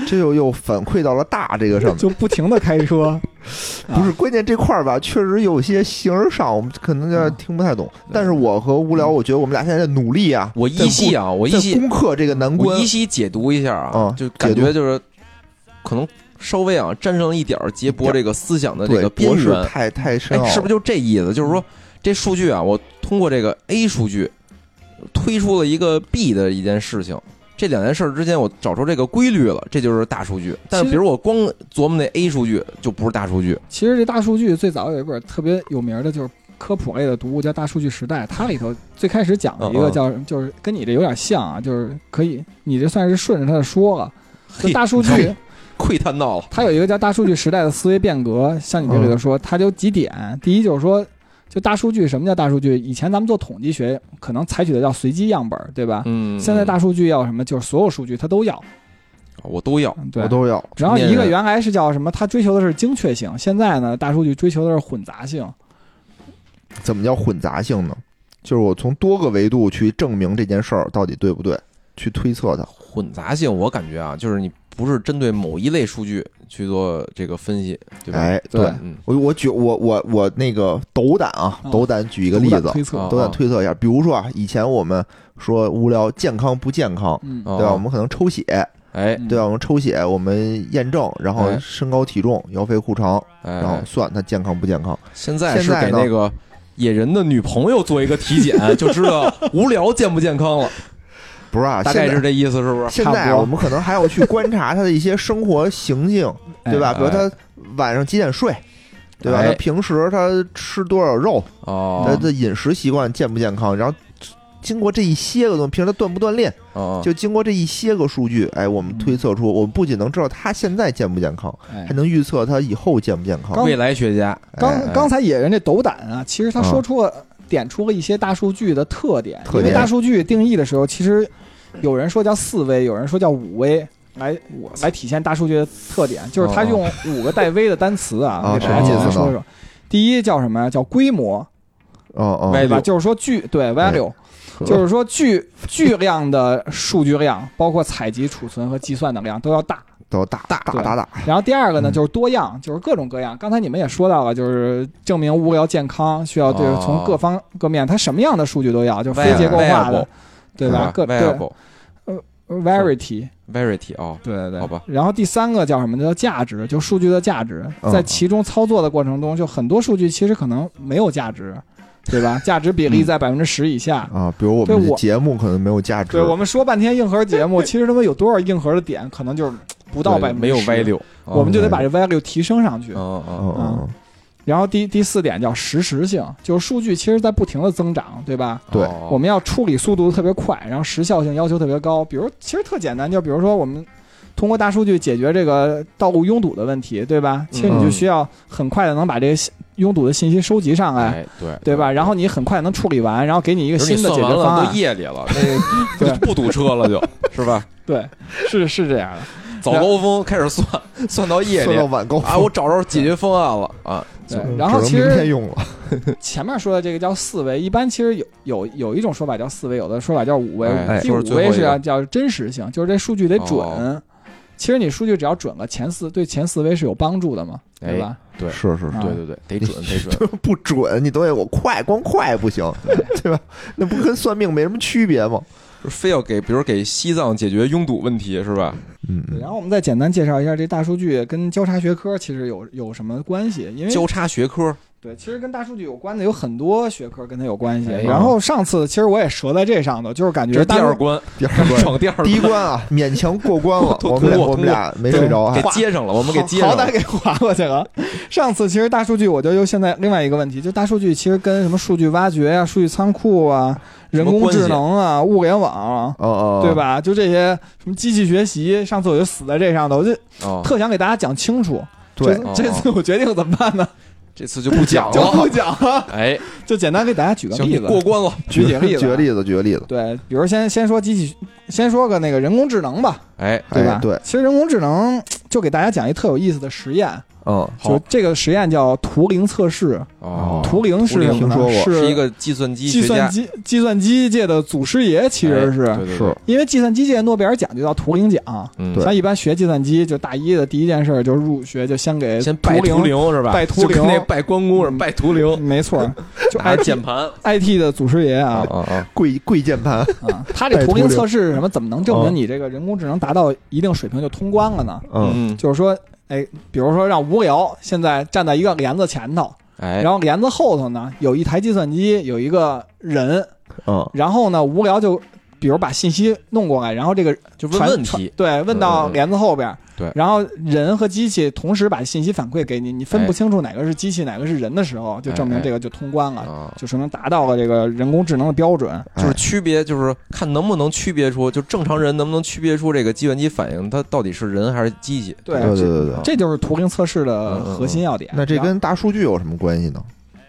A: 这又又反馈到了大这个上面。
C: 就不停的开车，*laughs*
A: 不是关键这块儿吧，确实有些形而上，我们可能有点听不太懂。但是我和无聊，我觉得我们俩现在在努力啊，
B: 我依稀啊，我依
A: 在
B: 稀
A: 攻克这个难关
B: 我依。稀解读一下啊
A: 嗯，
B: 就感觉就是可能稍微啊沾上了一点儿杰博这个思想的这，个边缘，
A: 太太深奥
B: 哎，
A: 了，
B: 是不是就这意思？就是说这数据啊，我通过这个 A 数据推出了一个 B 的一件事情。这两件事儿之间，我找出这个规律了，这就是大数据。但是，比如我光琢磨那 A 数据，就不是大数据。
C: 其实这大数据最早有一本特别有名的，就是科普类的读物，叫《大数据时代》。它里头最开始讲的一
B: 嗯嗯
C: 个叫，就是跟你这有点像啊，就是可以，你这算是顺着它的说了。就大数据，
B: 窥探到了，
C: 它有一个叫大数据时代的思维变革，像你这里头说，它就有几点。第一就是说，就大数据，什么叫大数据？以前咱们做统计学，可能采取的叫随机样本，对吧？
B: 嗯，
C: 现在大数据要什么？就是所有数据它都要，
B: 我都要，
A: 我。都要。
C: 然后一个原来是叫什么？它追求的是精确性，现在呢，大数据追求的是混杂性。
A: 怎么叫混杂性呢？就是我从多个维度去证明这件事儿到底对不对，去推测它。
B: 混杂性，我感觉啊，就是你不是针对某一类数据去做这个分析，对吧？
A: 哎，
C: 对
B: 嗯，
A: 我我举我我我那个斗胆啊，
C: 嗯
A: 斗胆举一个例子，斗胆推测一下。比如说啊，以前我们说无聊健康不健康，对吧？我们可能抽血，对吧？我们抽血，我们验证，然后
B: 哎
A: 身高体重、腰肥裤长，
B: 哎，
A: 然后算他健康不健康。
B: 现在是给那个野人的女朋友做一个体检，*laughs* 就知道无聊健不健康了，
A: 不是啊，
B: 大概
A: 现在
B: 是这意思，是不是？
A: 现在我们可能还要去观察他的一些生活行径，*laughs* 对吧？
B: 哎
A: 比如他晚上几点睡，对吧？
B: 哎
A: 他平时他吃多少肉，他
B: 哦
A: 的饮食习惯健不健康？然后经过这一些个东西，平时他锻不锻炼，
B: 哦，
A: 就经过这一些个数据，哎，我们
C: 嗯
A: 推测出，我们不仅能知道他现在健不健康，
C: 哎
A: 还能预测他以后健不健康。
B: 未来学家，
A: 哎
C: 刚刚才野人这斗胆啊，其实他说
A: 啊
C: 出了、点出了一些大数据的特点。
A: 特点
C: 因为大数据定义的时候，其实有人说叫四维，有人说叫五维，来来体现大数据的特点，就是他用五个带 v 的单词啊，
A: 啊
C: 给大家简单说说。第一叫什么呀？叫规模，
A: 哦哦，
C: 对吧
B: ？Value
C: 就是说巨对 value，
A: 呵
C: 就是说巨 *laughs* 巨量的数据量，包括采集、储存和计算的量都要大。
A: 都大大
C: 对
A: 大大，
C: 然后第二个呢，
A: 嗯
C: 就是多样，就是各种各样。刚才你们也说到了，就是证明无聊健康需要对
B: 哦
C: 从各方各面，它什么样的数据都要，就是非结构化的，对吧？各对
B: variable variety，verity 哦，
C: 对对对，
B: 好吧。
C: 然后第三个叫什么？叫价值，就数据的价值，
A: 嗯
C: 在其中操作的过程中，就很多数据其实可能没有价值，对吧？*laughs* 价值比例
A: 嗯
C: 在百分之十以下。
A: 啊，比如我们这节目可能没有价值，
C: 对我们说半天硬核节目，其实他妈有多少硬核的点，可能就是不到百分之
B: 没有 value，
C: 我们就得把
A: 嗯
C: 这 value 提升上去。
B: 嗯嗯
A: 嗯嗯，
C: 然后第第四点叫实时性，就是数据其实在不停的增长，对吧？
A: 对
B: 哦
C: 我们要处理速度特别快，然后时效性要求特别高。比如，其实特简单，就比如说我们通过大数据解决这个道路拥堵的问题，对吧？其实你就
A: 嗯
C: 需要很快的能把这个拥堵的信息收集上来，
B: 哎对
C: 对吧？然后你很快能处理完，然后给你一个新的解决方案。
B: 夜里了，*laughs* 那不堵车了就，是吧？
C: 对，是是这样的。
B: 早高峰开始算，算到夜里
A: 算到晚高峰
B: 啊，我找着解决方案了啊，
C: 然后其实
A: 用了，*laughs*
C: 前面说的这个叫四维，一般其实有有有一种说法叫四维，有的说法叫五维。
B: 哎
C: 第五维是要叫真实性，就是这数据得准。
B: 哦
C: 其实你数据只要准了，前四对前四维是有帮助的嘛，
B: 哎
C: 对吧？
B: 对
A: 是是
C: 是
B: 对对对，得准得准，*laughs*
A: 不准，你都得我快，光快不行，*laughs* 对吧？那不跟算命没什么区别吗？
B: 就非要给，比如给西藏解决拥堵问题是吧？
A: 嗯，
C: 然后我们再简单介绍一下这大数据跟交叉学科其实有有什么关系？因为
B: 交叉学科，
C: 对，其实跟大数据有关的有很多学科跟它有关系。
B: 哎
C: 然后上次其实我也折在这上头，就是感
B: 觉第
C: 觉大数
B: 二关，
A: 第二关，*laughs*
B: 闯第二
A: 第一
B: 关，
A: 啊，*laughs* 勉强过关了，*laughs* 我们俩
B: 通过
A: 我们俩没睡着啊
B: 给，接上了，我们给接上了
C: 好好歹。给划过去了。上次其实大数据，我就又现在另外一个问题，就大数据其实跟什么数据挖掘啊、数据仓库啊、人工智能啊、物联网啊。
A: 哦哦，
C: 对？吧？就这些什么机器学习，上次我就死在这上头，我就
B: 哦，
C: 特想给大家讲清楚。
A: 对
C: 这，这次我决定怎么办呢？
B: 这次就不讲 *laughs*
C: 就不。讲了，*laughs*
B: 哎，
C: 就简单给大家举个
B: 行，
C: 例子，
B: 过关了。
C: 举几个例子，
A: 举个例子，举个例子，
C: 对，比如先先说机器，先说个那个人工智能吧，
B: 哎，
C: 对吧？
A: 哎对，
C: 其实人工智能就给大家讲一特有意思的实验，
A: 嗯，
C: 就这个实验叫图灵测试。
B: 哦，
C: 图灵是
B: 图灵
C: 什么呢？
A: 听说过。
C: 是
B: 是一个计算机学家，
C: 计算机计算机界的祖师爷，其实是、
B: 哎对对对。
A: 是，
C: 因为计算机界诺贝尔奖就叫图灵奖。
B: 嗯，
A: 对。
C: 咱一般学计算机，就大一的第一件事就是入学就先给
B: 先拜
C: 图
B: 图灵是吧？
C: 拜图
B: 就跟
C: 灵
B: 那拜关公是
C: 嗯。
B: 拜图灵，
C: 没错，就
B: 拿着
C: IT
B: 键盘。
C: IT 的祖师爷啊。
B: 啊啊，
A: 贵贵键盘，
C: 啊！他这图灵测试是什么？怎么能证
A: 哦
C: 明你这个人工智能达到一定水平就通关了呢？
A: 嗯
B: 嗯，
C: 就是说，哎，比如说让无聊现在站在一个帘子前头，
B: 哎，
C: 然后帘子后头呢有一台计算机，有一个人，
A: 嗯
C: 然后呢无聊就比如把信息弄过来，然后这个
B: 就问问题，
C: 对，问到
B: 嗯
C: 帘子后边，
B: 对
C: 然后人和机器同时把信息反馈给你，你分不
B: 哎
C: 清楚哪个是机器，哪个是人的时候，就证明这个就通关了，
B: 啊，
C: 就说明达到了这个人工智能的标准。
B: 就是
A: 哎
B: 区别，就是看能不能区别出，就正常人能不能区别出这个计算机反应，它到底是人还是机器？
C: 对
A: 对对对对。
C: 这就是图灵测试的核心要点。
A: 那这跟大数据有什么关系呢？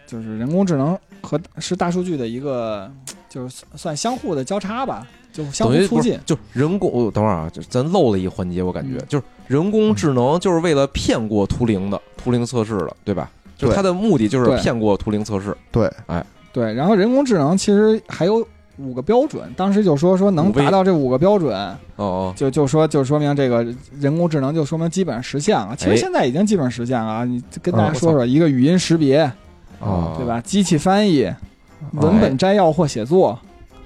C: 就是人工智能和是大数据的一个，就是算相互的交叉吧，就相互促进。
B: 就人工，我等会儿啊，就咱漏了一环节，我感觉、
C: 嗯
B: 就是人工智能就是为了骗过图灵的图灵测试的，对吧？就它的目的就是骗过图灵测试。
A: 对，哎
C: 对，然后人工智能其实还有五个标准，当时就说说能达到这五个标准，
B: 哦哦，
C: 就就说就说明这个人工智能就说明基本上实现了。其实
B: 哎
C: 现在已经基本实现了啊！你跟大家
A: 嗯
C: 说说，一个语音识别，
B: 哦。
C: 对吧？机器翻译、文本摘要或写作，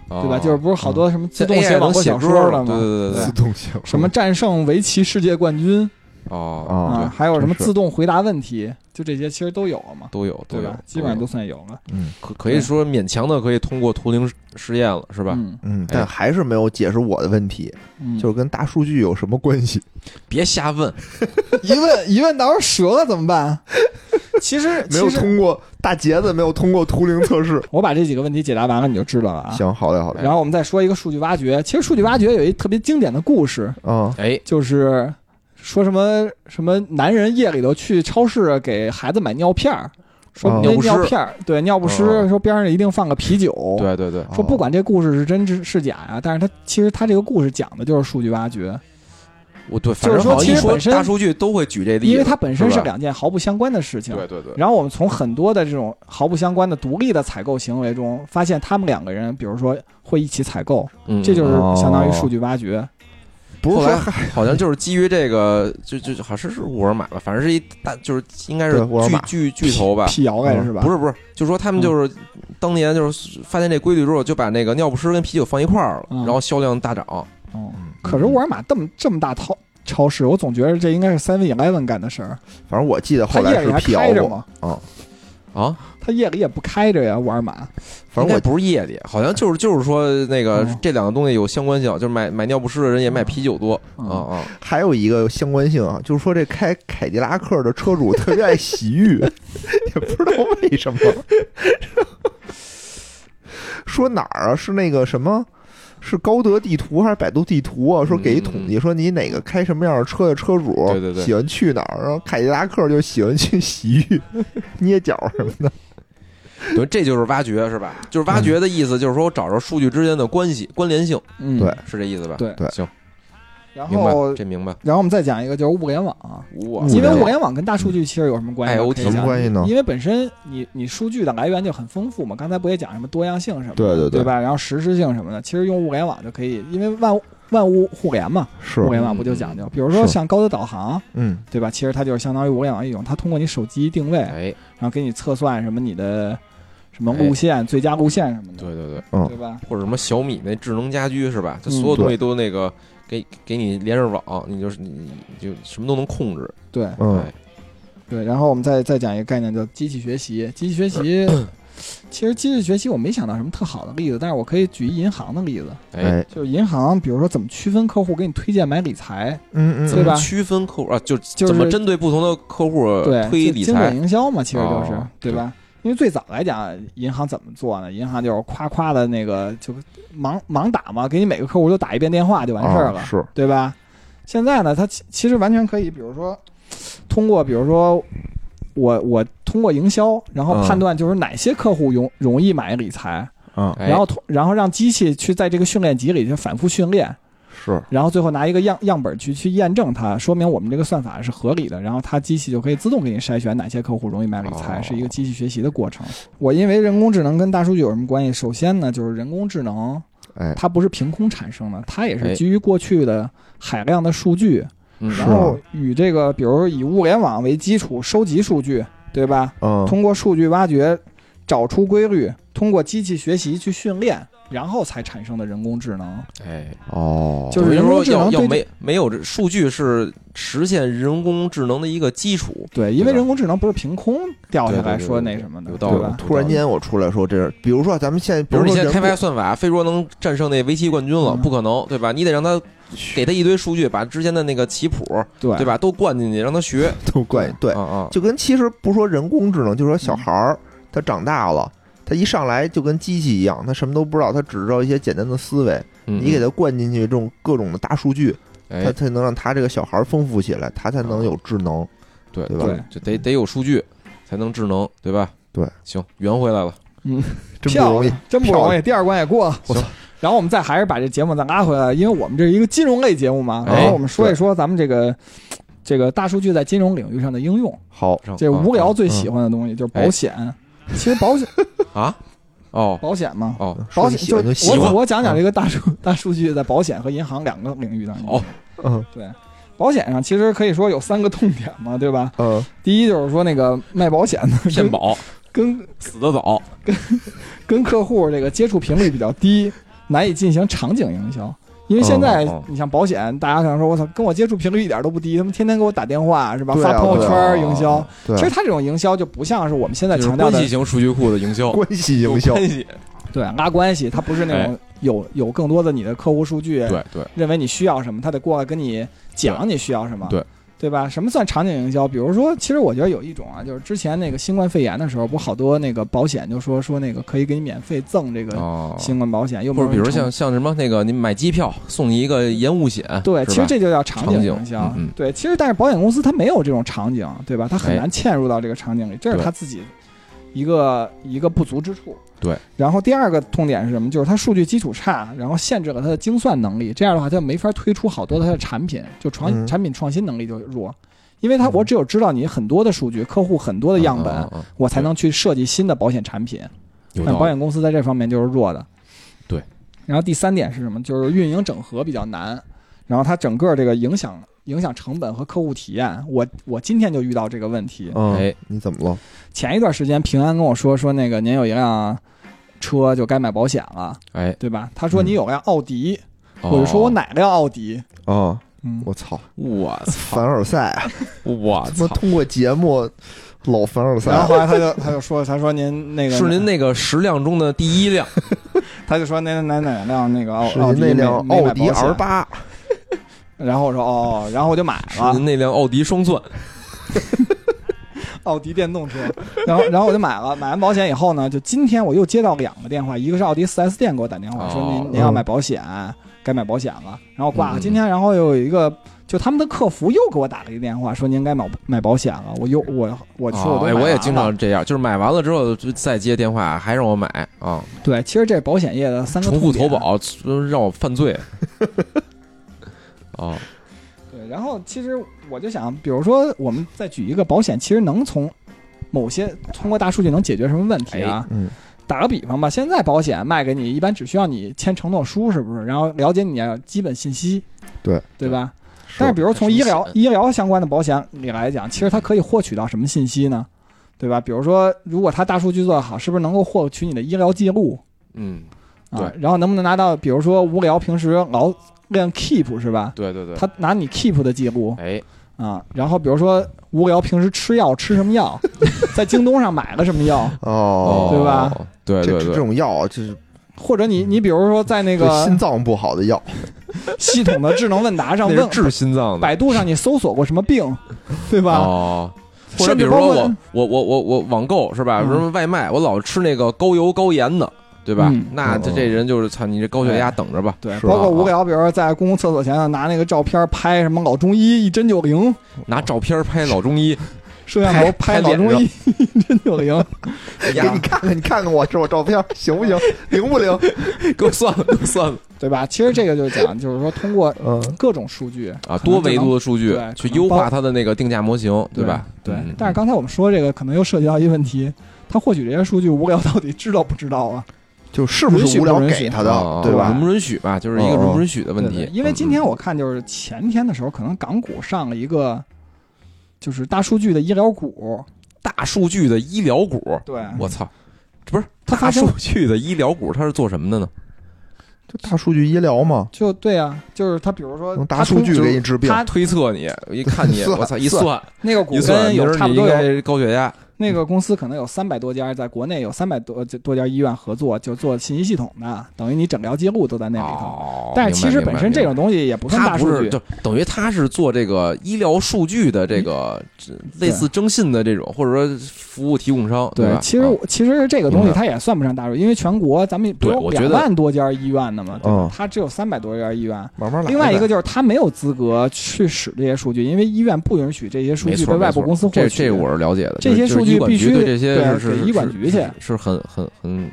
B: 哦。
C: 对吧？就是不是好多什么自动写网络小说了吗？
B: 对对对自，
A: 动写
C: 什么战胜围棋世界冠军
B: 哦，
A: 啊
C: 啊，还有什么自动回答问题，就这些其实都有了嘛，
B: 都有
C: 对吧？，基本上都算有了，
A: 嗯
B: 可可以说勉强的可以通过图灵实验了，是吧？
C: 嗯
A: 嗯，但还是没有解释我的问题，
C: 嗯，
A: 就是跟大数据有什么关系？*laughs*
B: 别瞎问，*laughs*
C: 一问一问到时候折了怎么办？*laughs* 其实
A: 没有通过大杰子，没有通过图灵测试。
C: 我把这几个问题解答完了，你就知道了啊。
A: 行，好嘞，好嘞。
C: 然后我们再说一个数据挖掘。其实数据挖掘有一特别经典的故事，
A: 啊，
B: 哎，
C: 就是说什么什么男人夜里头去超市给孩子买尿片儿，说
B: 尿
C: 尿片儿对尿不湿，
B: 哦
C: 说边上一定放个啤酒。
B: 对对对，
C: 说不管这故事是真是是假呀，但是他其实他这个故事讲的就是数据挖掘，
B: 我对，反
C: 就是说其实本身
B: 大数据都会举这例子，
C: 因为它本身是两件毫不相关的事情。
B: 对对对，
C: 然后我们从很多的这种毫不相关的独立的采购行为中，发现他们两个人，比如说会一起采购，
B: 嗯
C: 这就是
A: 哦。
C: 相当于数据挖掘。
A: 不是说
B: 后来好像就是基于这个，就就好像是沃尔玛吧，反正是一大，就是应该是巨巨巨头吧。
C: 辟谣来是吧？
B: 不是不是，就说他们就是当年就是发现这规律之后，就把那个尿不湿跟啤酒放一块儿了，
C: 嗯
B: 然后销量大涨。
C: 可是沃尔玛这么这么大超超市，我总觉得这应该是 Seven Eleven 干的事儿。
A: 反正我记得后来是辟谣过
C: 啊？
B: 啊，
C: 它夜里也不开着呀，沃尔玛。
A: 反正我
B: 不是夜里，好像就是就是说那个
C: 哦
B: 这两个东西有相关性，就是买买尿不湿的人也买啤酒多
C: 嗯
B: 啊啊，
A: 还有一个相关性啊，就是说这开凯迪拉克的车主特别爱洗浴，*laughs* 也不知道为什么。说哪儿啊？是那个什么？是高德地图还是百度地图啊？说给一统计，说你哪个开什么样的车的车主，
B: 对对对
A: 喜欢去哪儿？然后凯迪拉克就喜欢去洗浴、捏脚什么的。
B: 对，这就是挖掘是吧？就是挖掘的意思，就是说我找着数据之间的关系关联性，
C: 嗯，
A: 对
B: 是这意思吧？
C: 对
A: 对
B: 行，
C: 然后，
B: 这明白。
C: 然后我们再讲一个，就是物联网啊。
B: 我
C: 因为
A: 物联网
C: 跟大数据其实有什么关系
A: 什么关系呢？
C: 因为本身你你数据的来源就很丰富嘛，刚才不也讲什么多样性什么的，
A: 对对对
C: 对吧？然后实时性什么的，其实用物联网就可以，因为万万物互联嘛，
A: 是
C: 物，联网不就讲究？比如说像高德导航，
A: 嗯，
C: 对吧？其实它就是相当于物联网一种，它通过你手机定位，
B: 哎，
C: 然后给你测算什么你的什么路线、最佳路线什么的，
B: 对对对，
A: 嗯
C: 对吧？
B: 或者什么小米那智能家居是吧？它
C: 嗯
B: 所有东西都那个给给你连上网，你就是你你就什么都能控制。
C: 对
A: 嗯
B: 哎
C: 对。然后我们再再讲一个概念叫机器学习，机器学习。*coughs* 其实机器学习我没想到什么特好的例子，但是我可以举一银行的例子，
B: 哎，
A: 哎，
C: 就是银行，比如说怎么区分客户给你推荐买理财，
A: 嗯嗯，
C: 对吧
B: 怎么区分客户啊？就
C: 就是
B: 怎么针对不同的客户，推理
C: 财精准？营销嘛，其实就是、
B: 哦
C: 对吧？因为最早来讲，银行怎么做呢？银行就是夸夸的那个就盲盲打嘛，给你每个客户都打一遍电话就完事儿了，
A: 啊是，
C: 对吧？现在呢，它其其实完全可以，比如说通过，比如说我我通过营销，然后
A: 嗯
C: 判断就是哪些客户容容易买理财，
A: 嗯，
B: 哎
C: 然后通然后让机器去在这个训练集里去反复训练，
A: 是
C: 然后最后拿一个样样本去去验证它，说明我们这个算法是合理的，然后它机器就可以自动给你筛选哪些客户容易买理财，
B: 哦
C: 是一个机器学习的过程。我因为人工智能跟大数据有什么关系？首先呢，就是人工智能
A: 哎，
C: 它不是凭空产生的，它也
B: 哎
C: 是基于过去的海量的数据，然后与这个比如以物联网为基础收集数据，对吧？
A: 嗯，
C: 通过数据挖掘，找出规律，通过机器学习去训练，然后才产生的人工智能。
B: 哎，
A: 哦，
C: 就是人工智能
B: 要要没没有这数据是实现人工智能的一个基础。
C: 对，因为人工智能不是凭空掉下来
B: 对对对
C: 说那什么的，
B: 有道理
C: 对吧？
A: 突然间我出来说这是，比如说咱们现在，
B: 比如你现在开发算法，非说能战胜那围棋冠军了，
C: 嗯
B: 不可能，对吧？你得让他给他一堆数据，把之前的那个棋谱，
C: 对
B: 对？吧，都灌进去，让他学。*laughs*
A: 都灌对
B: 啊，啊，
A: 就跟其实不说人工智能，就说小孩儿他长大了。他一上来就跟机器一样，他什么都不知道，他只知道一些简单的思维。
B: 嗯
A: 你给他灌进去这种各种的大数据，他
B: 哎，
A: 才能让他这个小孩儿丰富起来，他才能有智能。
B: 对
A: 对吧
B: 就得得有数据才能智能，对吧？
A: 对，
B: 行，圆回来了。
C: 嗯，*laughs*
A: 真不容易
C: 漂亮，真不
A: 漂亮
C: 容易。第二关也过了，
A: 我操！
C: 然后我们再还是把这节目再拉回来，因为我们这是一个金融类节目嘛，
B: 哎
C: 然后我们说一说咱们这个这个大数据在金融领域上的应用。
A: 好，
C: 这无聊最
A: 嗯
C: 喜欢的东西就是保险。其实保险
B: 啊，哦
C: 保险嘛，
B: 哦，
C: 保险就。我我讲讲这个大数 *laughs* 大数据在保险和银行两个领域当中。
B: 哦，
A: 嗯
C: 对，保险上其实可以说有三个痛点嘛，对吧？
A: 嗯，
C: 第一就是说那个卖保险的
B: 骗保
C: 跟
B: 死得早。
C: 跟跟客户这个接触频率比较低，难以进行场景营销。因为现在你像保险，大家可能说我操，跟我接触频率一点都不低，他们天天给我打电话是吧？发朋友圈营销。其实他这种营销就不像是我们现在强调的
B: 关系型数据库的营销，
A: 关系营销，
B: 关系。
C: 对拉关系，它不是那种有有更多的你的客户数据，
B: 对对，
C: 认为你需要什么，他得过来跟你讲你需要什么，
B: 对
C: 对吧？什么算场景营销？比如说，其实我觉得有一种啊，就是之前那个新冠肺炎的时候，不好多那个保险就说说那个可以给你免费赠这个
B: 哦，
C: 新冠保险，又
B: 不是比如像像什么那个，你买机票送你一个延误险，
C: 对，其实这就叫场景营销。
B: 嗯嗯
C: 对，其实但是保险公司它没有这种场景，对吧？它很
B: 哎
C: 难嵌入到这个场景里，这是它自己一个一个不足之处。
B: 对。
C: 然后第二个痛点是什么？就是它数据基础差，然后限制了它的精算能力。这样的话，它就没法推出好多它的产品，就创、
A: 嗯
C: 产品创新能力就弱。因为它
B: 嗯
C: 我只有知道你很多的数据，客户很多的样本，我才能去设计新的保险产品。那保。险公司在这方面就是弱的。
B: 对。
C: 然后第三点是什么？就是运营整合比较难，然后它整个这个影响影响成本和客户体验。我我今天就遇到这个问题。
A: 嗯。
B: 哎，
A: 你怎么了？
C: 前一段时间平安跟我说说那个您有一辆车就该买保险了，
B: 哎，
C: 对吧？他说
A: 嗯
C: 你有辆奥迪，
B: 哦。
C: 我就说我哪辆奥迪？
A: 啊，
C: 嗯，
A: 我操，
B: 我操，
A: 凡尔赛，
B: 我操，
A: 他妈通过节目老凡尔赛？
C: 然后后来他就他就说他说您那个
B: 是您那个十辆中的第一辆，*laughs*
C: 他就说哪哪哪辆那个奥奥迪
A: 您那辆奥迪 R 八，
C: 然后我说哦，然后我就买了。
B: 您那辆奥迪双钻。*laughs*
C: 奥迪电动车，然后然后我就买了，买完保险以后呢，就今天我又接到两个电话，一个是奥迪 4S 店给我打电话
B: 哦。
C: 说您您要买保险，该买保险了，然后挂了。今天然后又有一个就他们的客服又给我打了一个电话说您该买买保险了，我又我我去我
B: 哦哎，我也经常这样，就是买完了之后就再接电话，还让我买啊，
C: 对，其实这保险业的三个
B: 重复投保让我犯罪。哦，
C: 对，然后其实我就想，比如说我们再举一个保险，其实能从某些通过大数据能解决什么问题啊？
A: 嗯
C: 打个比方吧，现在保险卖给你，一般只需要你签承诺书，是不是？然后了解你的基本信息，
A: 对
C: 对吧？但是比如从医疗医疗相关的保险里来讲，其实它可以获取到什么信息呢？对吧？比如说，如果它大数据做得好，是不是能够获取你的医疗记录
B: 嗯，
C: 啊
B: 对？
C: 然后能不能拿到，比如说无聊平时老练 keep 是吧？
B: 对对对，
C: 他拿你 keep 的记录。
B: 哎，
C: 啊，然后比如说无聊平时吃药吃什么药，*laughs* 在京东上买了什么药，
A: 哦，
C: 对吧？
B: 对对对，
A: 这这种药啊就是
C: 或者你你比如说在那个
A: 心脏不好的药，
C: 系统的智能问答上问
B: 治心脏的。
C: 百度上你搜索过什么病，*laughs* 对吧？
B: 哦，或者比如说我我我我我网购是吧？
C: 嗯。
B: 比如说外卖，我老吃那个高油高盐的，对吧
C: 嗯？
B: 那这这人就是操你这高血压等着吧。
C: 对，
A: 是
C: 包括无聊，比如说在公共厕所前头拿那个照片拍什么老中医一针就灵，
B: 拿照片拍老中医，*laughs*
C: 摄像头
B: 拍
C: 老中医一针就灵。*laughs*
A: 给你看看，你看看我这我照片行不行？灵不灵？
B: 给我算了，给我算了
C: 对吧？其实这个就是讲，就是说通过
A: 嗯，
C: 各种数据
B: 啊！多维度的数据
C: 对
B: 去优化它的那个定价模型，
C: 对
B: 吧？
C: 对
B: 嗯，
C: 但是刚才我们说这个，可能又涉及到一个问题，他获取这些数据，无聊到底知道不知道啊？
A: 就是不是无聊给他
B: 啊
A: 的，对吧
B: 允？不允许吧？就是一个允不允许的问题。
C: 因为今天
B: 嗯
C: 我看就是前天的时候，可能港股上了一个就是大数据的医疗股，
B: 大数据的医疗股，
C: 对，
B: 我操，这不是大数据的医疗股，它是做什么的呢？
A: 就大数据医疗嘛，
C: 就对啊，就是他比如说
A: 用大数据
C: 通
A: 给你治病。
C: 他
B: 推测你，一看你，*laughs* 我操，一
A: 算
B: 算
C: 那个股跟有差不多
B: 高血压。
C: 那个公司可能有三百多家，在国内有三百多多家医院合作，就做信息系统的，等于你诊疗记录都在那里头。
B: 哦，
C: 但是其实本身这种东西也不算大数据，
B: 就等于他是做这个医疗数据的这个这类似征信的这种，或者说服务提供商，
C: 对
B: 吧？，
C: 其实
B: 啊
C: 其实这个东西它也算不上大数据，因为全国咱们不有两万多家医院呢嘛，对吧
A: 嗯？
C: 它只有三百多家医院。
A: 慢慢来。
C: 另外一个就是他没有资格去使这些数据，因为医院不允许这些数，据被外部公司获取。
B: 这这个我是了解的。
C: 这些
B: 就是
C: 数据
B: 医管局
C: 必须
B: 对这些
C: 对
B: 是
C: 医管局去
B: 是是很很很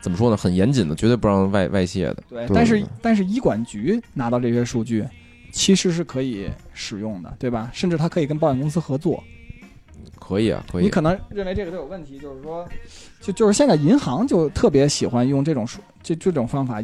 B: 怎么说呢？很严谨的，绝对不让外外泄的。
C: 对，
A: 对
C: 但是
A: 对
C: 但是医管局拿到这些数据，其实是可以使用的，对吧？甚至它可以跟保险公司合作。
B: 可以啊，可以。
C: 你可能认为这个都有问题，就是说，就就是现在银行就特别喜欢用这种数这这种方法，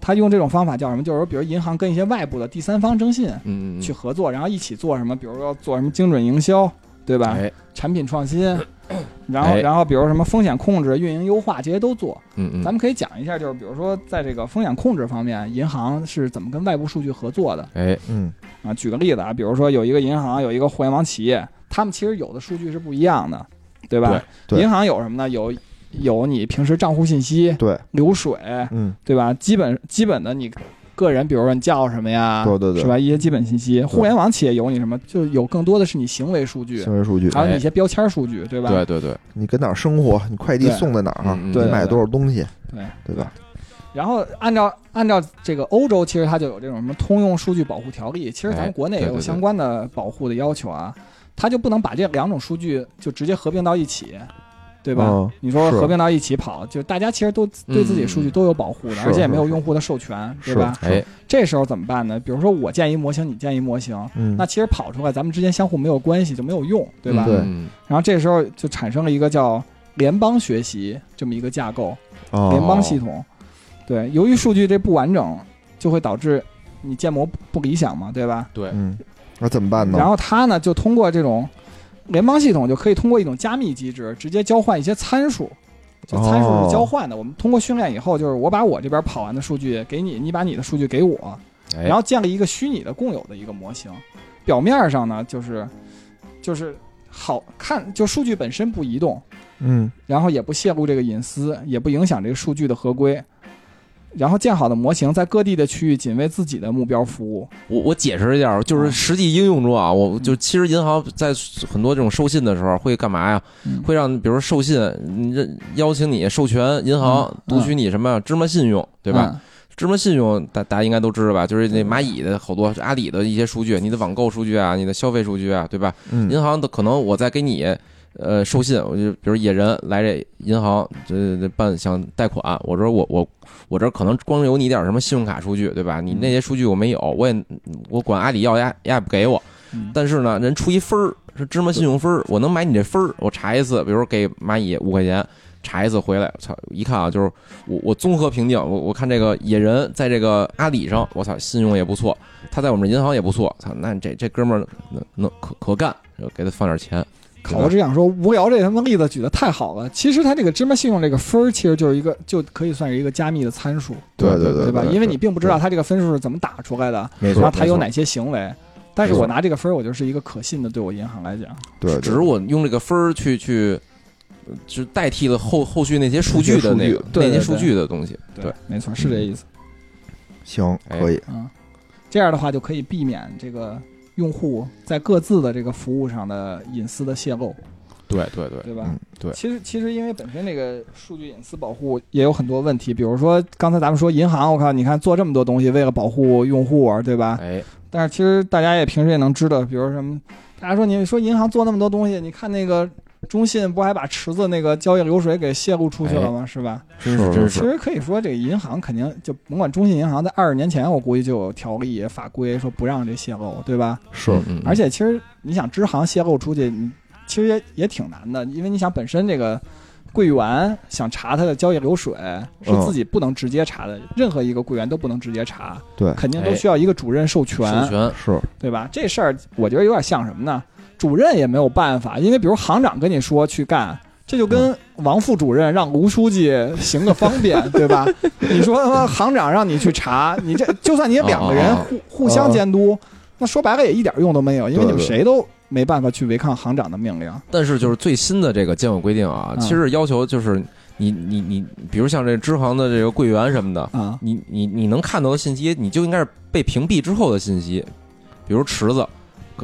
C: 他用这种方法叫什么？就是说，比如银行跟一些外部的第三方征信
B: 嗯，嗯
C: 去合作，然后一起做什么？比如说做什么精准营销，对吧？
B: 哎，
C: 产品创新，*coughs* 然后
B: 哎
C: 然后比如什么风险控制、运营优化这些都做。
B: 嗯嗯，
C: 咱们可以讲一下，就是比如说在这个风险控制方面，银行是怎么跟外部数据合作的
B: 哎，
A: 嗯
C: 啊？举个例子啊，比如说有一个银行有一个互联网企业，他们其实有的数据是不一样的，对吧？
A: 对对
C: 银行有什么呢？有有你平时账户信息、
A: 对，
C: 流水，
A: 嗯
C: 对吧？基本基本的你个人，比如说你叫什么呀，
A: 对对对
C: 是吧？一些基本信息。互联网企业有你什么？就有更多的是你行为数据，
A: 行为数据，
C: 还有你一些标签数据，对吧？
B: 对对对，
A: 你跟哪儿生活，你快递送在哪你买多少东西，
C: 对
A: 对吧？
C: 然后按照按照这个欧洲，其实它就有这种什么通用数据保护条例，其实咱
B: 哎
C: 们国内也有相关的保护的要求啊，它就不能把这两种数据就直接合并到一起，对吧？
A: 嗯
C: 你说合并到一起跑，就大家其实都对自己数据都有保护的，
A: 是
C: 而且也没有用户的授权，对吧？
B: 哎，
C: 这时候怎么办呢？比如说我建一模型，你建一模型，
A: 嗯，
C: 那其实跑出来咱们之间相互没有关系，就没有用，对吧？然后这时候就产生了一个叫联邦学习这么一个架构，
A: 哦
C: 联邦系统。对，由于数据这不完整，就会导致你建模不不理想嘛，对吧？
B: 对，
A: 嗯，那怎么办呢？
C: 然后他呢，就通过这种联邦系统，就可以通过一种加密机制，直接交换一些参数。就参数
A: 哦
C: 是交换的，我们通过训练以后，就是我把我这边跑完的数据给你，你把你的数据给我，
B: 哎
C: 然后建立一个虚拟的共有的一个模型。表面上呢，就是就是好看，就数据本身不移动，
A: 嗯
C: 然后也不泄露这个隐私，也不影响这个数据的合规。然后建好的模型在各地的区域仅为自己的目标服务。
B: 我我解释一下，就是实际应用中啊，我就其实银行在很多这种授信的时候会干嘛呀？
C: 嗯
B: 会让比如说授信，邀请你授权银行
C: 嗯
B: 读取你什么芝麻信用，对吧？
C: 嗯？
B: 芝麻信用大大家应该都知道吧？就是那蚂蚁的好多阿里的一些数据，你的网购数据啊，你的消费数据啊，对吧？
A: 嗯，
B: 银行的可能我在给你呃授信，我就比如野人来这银行这这办想贷款，我说我我我这可能光有你点什么信用卡数据，对吧？你那些数据我没有，我也我管阿里要呀呀不给我，
C: 嗯
B: 但是呢，人出一分儿是芝麻信用分儿，我能买你这分儿，我查一次，比如说给蚂蚁五块钱。查一次回来，操！一看啊，就是我我综合评定，我我看这个野人在这个阿里上，我操，信用也不错，他在我们银行也不错，操，那这这哥们儿能能可可干，就给他放点钱。对吧
C: 我只想说，无聊这他妈例子举的太好了。其实它这个芝麻信用这个分儿，其实就是一个就可以算是一个加密的参数，
A: 对对
C: 对吧？
A: 对
C: 因为你并不知道它这个分数是怎么打出来的，
A: 没错，
C: 然后它有哪些行为。但是我拿这个分儿，我就是一个可信的，对我银行来讲。
A: 对，
B: 只是我用这个分儿去去，呃就代替了后后续那些数据的那那些数据的东西。
C: 对，没错，是这意思。
A: 行
B: 哎
A: 可以，
C: 嗯，这样的话就可以避免这个用户在各自的这个服务上的隐私的泄露，
B: 对对对
C: 对吧？
A: 嗯
B: 对
C: 其实其实因为本身这个数据隐私保护也有很多问题，比如说刚才咱们说银行，我靠，你看做这么多东西为了保护用户，对吧？
B: 哎，
C: 但是其实大家也平时也能知道，比如什么，大家说你说银行做那么多东西，你看那个中信不还把池子那个交易流水给泄露出去了吗？是吧？
B: 真
A: 是
B: 是，
C: 其实可以说，这个银行肯定就甭管中信银行，在二十年前我估计就有条例法规说不让这泄露，对吧？
A: 是
C: 而且其实你想支行泄露出去，你其实也也挺难的，因为你想本身这个柜员想查他的交易流水是
A: 嗯
C: 自己不能直接查的，任何一个柜员都不能直接查，
A: 对
C: 肯定都需要一个主任授权，
B: 授权，
A: 是，
C: 对吧？这事儿我觉得有点像什么呢？主任也没有办法，因为比如行长跟你说去干。这就跟王副主任让卢书记行个方便，对吧？*laughs* 你说他妈行长让你去查，你这就算你两个人
B: 哦
C: 互互相监督，那说白了也一点用都没有，因为你们谁都没办法去违抗行长的命令。
B: 但是就是最新的这个监管规定啊，
C: 嗯
B: 其实要求就是你你你，比如像这支行的这个柜员什么的，
C: 啊，
B: 你你你能看到的信息，你就应该是被屏蔽之后的信息，比如池子，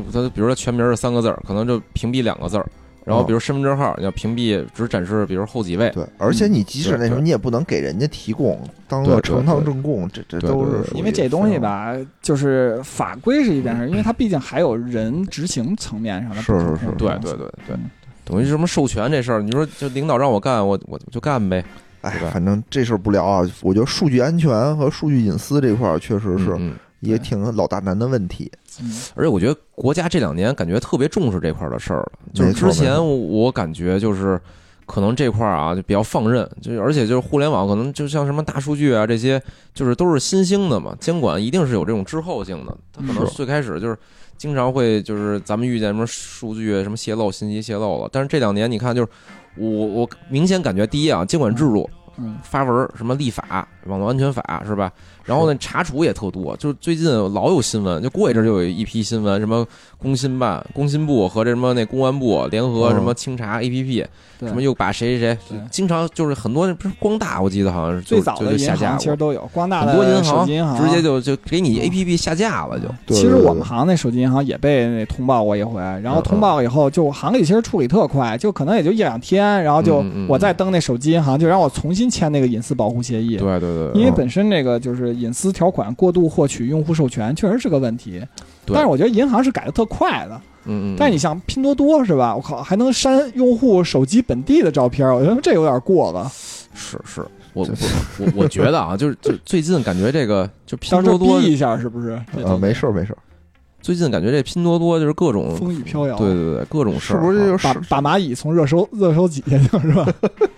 B: 可他比如说全名是三个字儿，可能就屏蔽两个字儿。然后比如身份证号，你要屏蔽只展示，比如后几位。
A: 对，而且你即使那什么，你也不能给人家提供当个呈堂证供，这这都是
C: 因为这东西吧，就是法规是一件事，因为它毕竟还有人执行层面上的
A: 是是是
B: 对对对对
C: 嗯，
B: 等于什么授权这事儿，你说就领导让我干，我我就干呗。
A: 哎，反正这事儿不聊啊。我觉得数据安全和数据隐私这块儿确实是
B: 嗯嗯
A: 也挺老大难的问题。
C: 嗯。
B: 而且我觉得国家这两年感觉特别重视这块儿的事儿了，就是之前我我感觉就是可能这块儿啊就比较放任，就而且就是互联网可能就像什么大数据啊这些，就是都是新兴的嘛，监管一定是有这种滞后性的，它可能最开始就是经常会就是咱们遇见什么数据什么泄露、信息泄露了，但是这两年你看就是我我明显感觉第一啊监管制度
C: 嗯。
B: 发文儿什么立法、网络安全法是吧？然后呢，查处也特多，就是最近老有新闻，就过一阵儿就有一批新闻，什么工信办、工信部和这什么那公安部联合
A: 嗯
B: 什么清查 APP，
C: 对
B: 什么又把谁谁谁，经常就是很多不是光大，我记得好像是
C: 最早的
B: 下架
C: 银行其实，都有，光大的
B: 很多银
C: 行
B: 直接就就给你 APP 下架了就。
C: 其实
A: 对对
C: 我们行那手机银行也被那通报过一回，然后通报以后，就行里其实处理特快，就可能也就一两天，然后就我再登那手机银行，就让我重新签那个隐私保护协议。
B: 对对对，
A: 嗯
C: 因为本身那个就是隐私条款过度获取用户授权，确实是个问题。
B: 对
C: 但是我觉得银行是改的特快的。
B: 嗯嗯，
C: 但是你像拼多多是吧？我靠，还能删用户手机本地的照片，我觉得这有点过了。
B: 是是，我我我我觉得啊，就是就最近感觉这个就拼多多
C: 逼一下是不是？
A: 呃，没事儿没事儿，
B: 最近感觉这拼多多就是各种
C: 风雨飘摇。
B: 对对对各种事儿啊，
A: 是不是就是
C: 把把蚂蚁从热搜热搜挤下去了是吧？*laughs*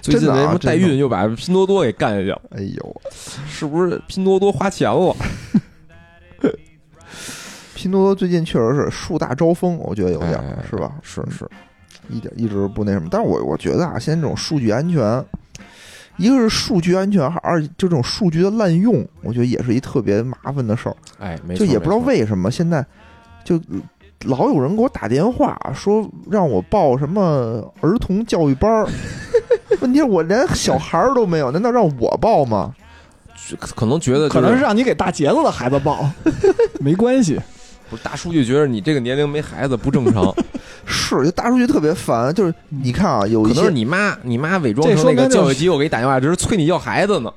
B: 最近那什么代孕又把拼多多给干下去了，
A: 哎呦，
B: 是不是拼多多花钱了？*laughs*
A: 拼多多最近确实是树大招风，我觉得有点是吧？
B: 是是，
A: 一点一直不那什么。但是我我觉得啊，现在这种数据安全，一个是数据安全，二就这种数据的滥用，我觉得也是一特别麻烦的事儿。
B: 哎，没错，
A: 就也不知道为什么现在就老有人给我打电话说让我报什么儿童教育班儿。问题是我连小孩儿都没有，难道让我报吗？
B: 可能觉得
C: 可
B: 就是
C: 能是让你给大杰子的孩子报，*laughs* 没关系。
B: 不是大数据觉得你这个年龄没孩子不正常，*laughs*
A: 是，就大数据特别烦。就是你看啊，有
B: 可能是
A: 一些
B: 你妈你妈伪装
C: 这
B: 成那个教育机构给你打电话，只是催你要孩子呢。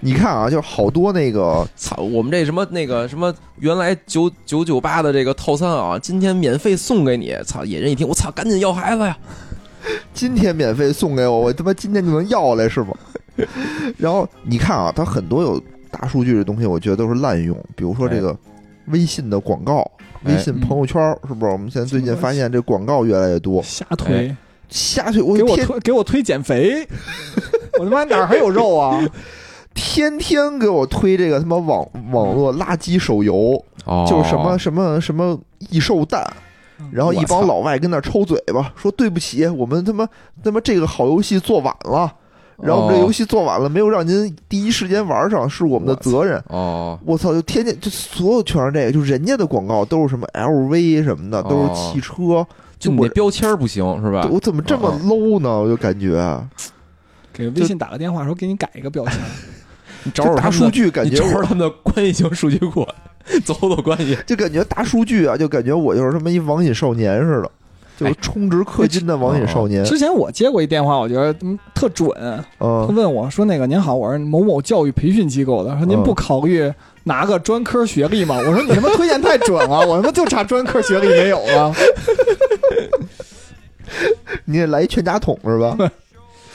A: 你看啊，就是好多那个
B: 操，我们这什么那个什么原来九九九八的这个套餐啊，今天免费送给你。操，野人一听，我操，赶紧要孩子呀！*laughs*
A: 今天免费送给我，我他妈今天就能要来是吗？*laughs* 然后你看啊，它很多有大数据的东西，我觉得都是滥用。比如说这个微信的广告，
B: 哎
A: 微信朋友圈是不是？我们现在最近发现这广告越来越多，
C: 瞎推，
A: 瞎推，我
C: 给我
A: 天
C: 推给我推减肥，*laughs* 我他妈哪儿还有肉啊？
A: 天天给我推这个他妈网网络垃圾手游，
B: 哦
A: 就是什么什么什么异兽蛋，然后一帮老外跟那儿抽嘴巴，说对不起，我们他妈他妈这个好游戏做晚了，然后我们这游戏做晚了，没有让您第一时间玩上，是我们的责任。
B: 哦，
A: 我操！就天天就所有全是这个，就人家的广告都是什么 LV 什么的，都是汽车。
B: 就你
A: 我
B: 那标签不行是吧？
A: 我怎么这么
B: 哦
A: low 呢？我就感觉
C: 给微信打个电话说给你改一个标签，*laughs*
B: 你找
A: 找大数据感觉我
B: 你找找他们的关系型数据库，*laughs* 走走关系。*laughs*
A: 就感觉大数据啊，就感觉我就是他妈一网瘾少年似的。就是充值氪金的网瘾少年。
C: 之前我接过一电话，我觉得嗯特准。他
A: 嗯，
C: 问我说：“那个您好，我是某某教育培训机构的，说您
A: 嗯
C: 不考虑拿个专科学历吗？”我说：“你他妈推荐太准了，我他妈就差专科学历没有了。*laughs*
A: 你也来一全家桶是吧？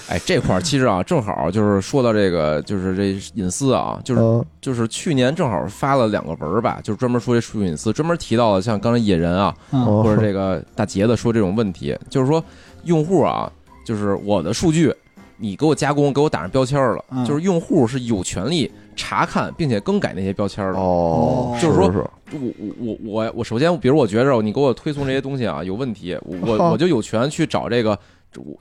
B: 哎，这块儿其实啊，正好就是说到这个，就是这隐私啊，就是
A: 嗯
B: 就是去年正好发了两个文儿吧，就是专门说这数据隐私，专门提到了像刚才野人啊，或者这个大杰子说这种问题，就是说用户啊，就是我的数据，你给我加工，给我打上标签了，
C: 嗯
B: 就是用户是有权利查看并且更改那些标签的。
A: 哦，
C: 就是
B: 说
A: 是
B: 我我我我我首先，比如我觉着你给我推送这些东西啊有问题，我我 *laughs* 我就有权去找这个。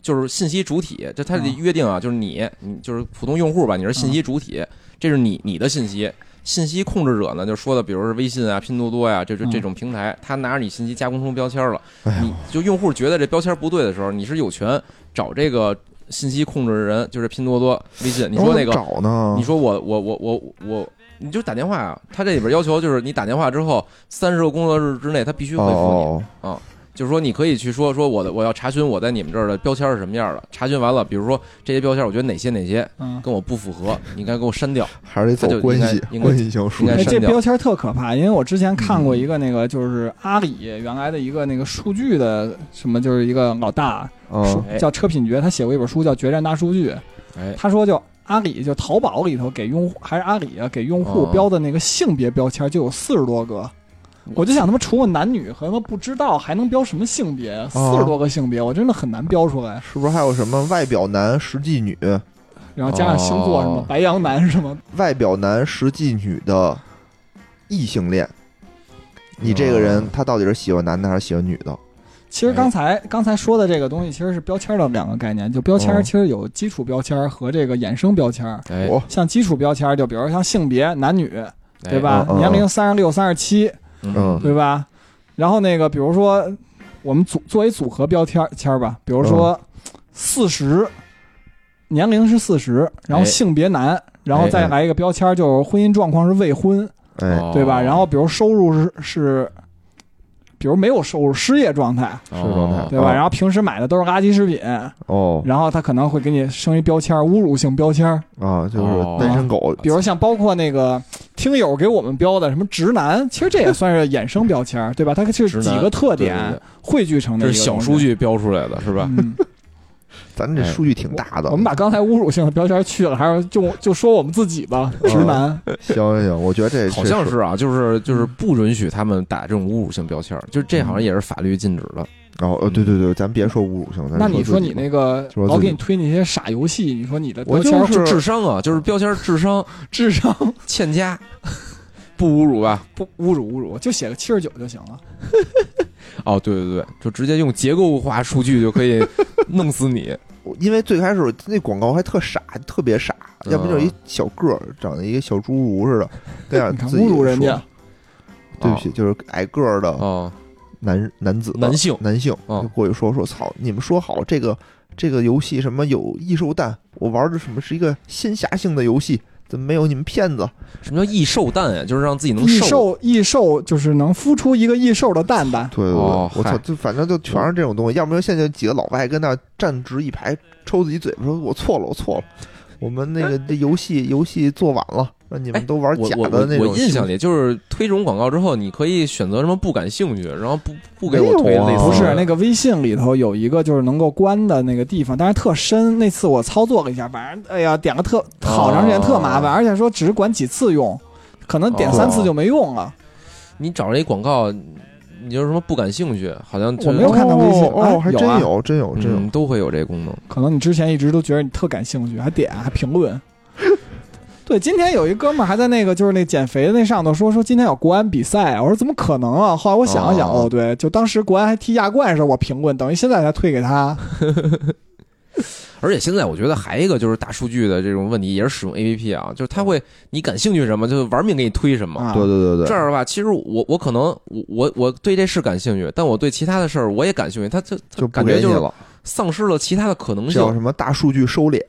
B: 就是信息主体，就它的
C: 嗯
B: 约定啊，就是你，你就是普通用户吧，你是信息主体，这是你你的信息。信息控制者呢，就说的，比如是微信啊、拼多多呀、这这
C: 嗯
B: 这种平台，他拿着你信息加工成标签了，你就用户觉得这标签不对的时候，你是有权找这个信息控制人，就是拼多多、微信，你说那个，
A: 找呢？
B: 你说我我我我我，你就打电话啊，他这里边要求就是你打电话之后三十个工作日之内，他必须回复你。
A: 哦，
B: 就是说，你可以去说说我的，我要查询我在你们这儿的标签是什么样的。查询完了，比如说这些标签，我觉得哪些哪些
C: 嗯，
B: 跟我不符合，你应该给我删掉。
A: 还是得走关系
B: 应该
A: 关系型数
C: 哎，
B: 应该删掉
C: 这标签特可怕，因为我之前看过一个那个，就是阿里原来的一个那个数据的什么，就是一个老大，叫车品觉，他写过一本书叫《决战大数据》，
B: 哎，
C: 他说就阿里就淘宝里头给用户还是阿里啊给用户
B: 哦
C: 标的那个性别标签就有四十多个。我就想他妈除了男女和他妈不知道还能标什么性别？四十多个性别，我真的很难标出来。
A: 是不是还有什么外表男实际女、
C: 然后加上星座什么
B: 哦
C: 白羊男什么，
A: 外表男实际女的异性恋？你这个人
B: 哦
A: 他到底是喜欢男的还是喜欢女的？
C: 其实刚才刚才说的这个东西其实是标签的两个概念，就标签
A: 哦
C: 其实有基础标签和这个衍生标签。
B: 哎，
C: 像基础标签，就比如像性别男女，
B: 哎
C: 对吧？年龄三十六、三十七，
A: 嗯。
C: 对吧？然后那个比如说我们组作为组合标签签儿吧，比如说四十，年龄是四十，然后
B: 哎。
C: 性别男，然后再来一个标签就是婚姻状况是未婚，对吧？然后比如收入是是，比如没有收入，失业状态，
A: 失业状态。
B: 哦
C: 对吧？
A: 哦。
C: 然后平时买的都是垃圾食品，
A: 哦。
C: 然后他可能会给你升一标签，侮辱性标签，
A: 啊，就是
B: 哦。
A: 单身狗，
C: 比如像包括那个听友给我们标的什么直男，其实这也算是衍生标签，对吧？它是几个特点汇聚成的
B: 这是小数，据标出来的，是吧？
A: 咱这数据挺大的。
C: 我们把刚才侮辱性的标签去了，还是就就说我们自己吧，直男。*laughs*
A: 行行行，我觉得这
B: 好像是啊，就是就是不允许他们打这种侮辱性标签，就是这好像也是法律禁止的。
A: 哦，呃，对对对，咱别说侮辱性，
C: 那你说你那个老给你推那些傻游戏，你说你的
A: 我
C: 标签
A: 就是
B: 智商啊，就是标签智商 *laughs*
C: 智商
B: 欠佳，不侮辱吧？
C: 不侮辱侮辱，就写个七十九就行了。
B: 哦，对对对，就直接用结构化数据就可以弄死你。
A: 因为最开始那广告还特傻，特别傻，
B: 嗯
A: 要不就是一小个儿，长得一个小侏儒似的，*laughs* 这样
C: 你看
A: 自己
C: 侮辱人家。
A: 说，对不起，就是矮个儿的
B: 哦，
A: 男男子
B: 男性
A: 男性过去说说操，你们说好这个这个游戏什么有异兽蛋，我玩的什么是一个仙侠性的游戏，怎么没有你们骗子？
B: 什么叫异兽蛋呀？就是让自己能
C: 异
B: 瘦。
C: 兽异兽就是能孵出一个异兽的蛋蛋。
A: 对对对，
B: 哦
A: 我操，就反正就全是这种东西，要不然现在几个老外跟那站直一排，抽自己嘴巴说：“我错了，我错了，我们那个这游戏游戏做晚了，让你们都玩假的那种。”
B: 我我印象里就是推这种广告之后，你可以选择什么不感兴趣，然后不不给我推类似的。
C: 不是那个微信里头有一个就是能够关的那个地方，但是特深。那次我操作了一下，反正哎呀点个特好长时间特麻烦，而且说只管几次用，可能点三次就没用了。
B: 你找这一广告，你就是什么不感兴趣，好像
C: 我没有看到微信
A: 哦，
C: 啊
A: 哦还
C: 有啊
A: 真有，真有，真有
B: 嗯，。都会有这功能。
C: 可能你之前一直都觉得你特感兴趣，还点还评论。对，今天有一哥们儿还在那个就是那减肥的那上头说说今天有国安比赛，我说怎么可能啊？后来我想了想，
B: 哦
C: 哦对，就当时国安还踢亚冠的时候我评论，等于现在才退给他。
B: 而且现在我觉得还一个就是大数据的这种问题，也是使用 A P P 啊，就是他会你感兴趣什么，就玩命给你推什么。
C: 啊
A: 对对对对，
B: 这样的话，其实我我可能我我我对这事感兴趣，但我对其他的事儿我也感兴趣，他
A: 就
B: 感觉就是丧失了其他的可能性
A: 叫。什么大数据收敛，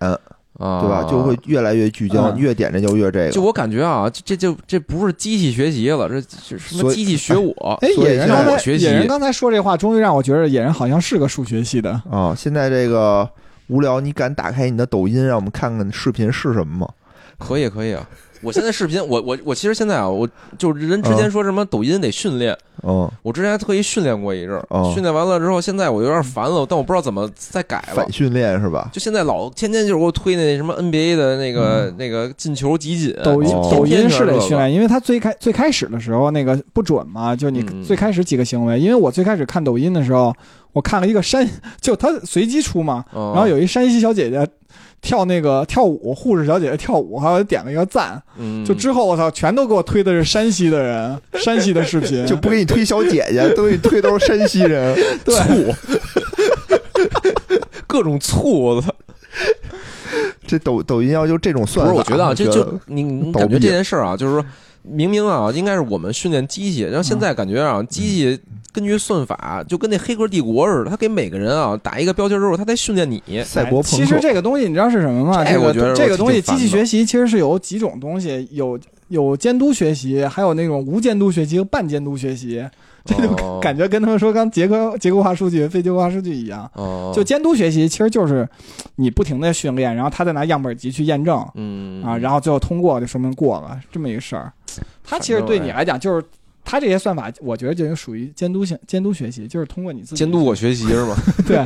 B: 啊，
A: 对吧？就会越来越聚焦，
C: 嗯
A: 越点着就越这个。
B: 就我感觉啊，这这就这不是机器学习了，这是什么机器学我？
C: 哎，野人
A: 现在
C: 刚才
B: 我学习
C: 野人刚才说这话，终于让我觉得野人好像是个数学系的。
A: 啊，现在这个无聊，你敢打开你的抖音，让我们看看视频是什么吗？
B: 可以可以啊！我现在视频，我我我其实现在啊，我就人之前说什么抖音得训练，
A: 嗯，
B: 我之前还特意训练过一阵儿，
A: 哦
B: 训练完了之后，现在我有点烦了，但我不知道怎么再改了
A: 反。训练是吧？
B: 就现在老天天就是给我推那什么 NBA 的那个、那个进球集锦，
C: 抖音、
A: 哦
C: 抖音是得训练，因为它最开最开始的时候那个不准嘛，就你
B: 嗯
C: 最开始几个行为。因为我最开始看抖音的时候，我看了一个山，*laughs* 就它随机出嘛，
B: 嗯，
C: 然后有一山西小姐姐跳那个跳舞，护士小姐姐跳舞，还有点了一个赞。
B: 嗯，
C: 就之后我操，全都给我推的是山西的人，*laughs* 山西的视频，
A: 就不给你推小姐姐，*laughs* 都给你推都是山西人。
C: 醋
B: 各种醋，我操！
A: 这抖抖音要就这种算法，
B: 不是，我觉得啊，这就你你感觉这件事儿啊，就是说明明啊，应该是我们训练机器，然后现在感觉啊，机器根据算法，就跟那《黑客帝国》似的，他给每个人啊打一个标签之后，他在训练你。
A: 赛博朋
C: 其实这个东西你知道是什么吗？这个
B: 这我觉得
C: 这个东西，机器学习其实是有几种东西，有有监督学习，还有那种无监督学习和半监督学习。这就
B: 哦
C: 感觉跟他们说刚结构结构化数据、非结构化数据一样。
B: 哦，
C: 就监督学习其实就是你不停的训练，然后他再拿样本集去验证
B: 嗯
C: 啊，然后最后通过就说明过了这么一个事儿。它其实对你来讲就是。他这些算法，我觉得就属于监督性监督学习，就是通过你自己
B: 监督我学习是吗？*laughs*
C: 对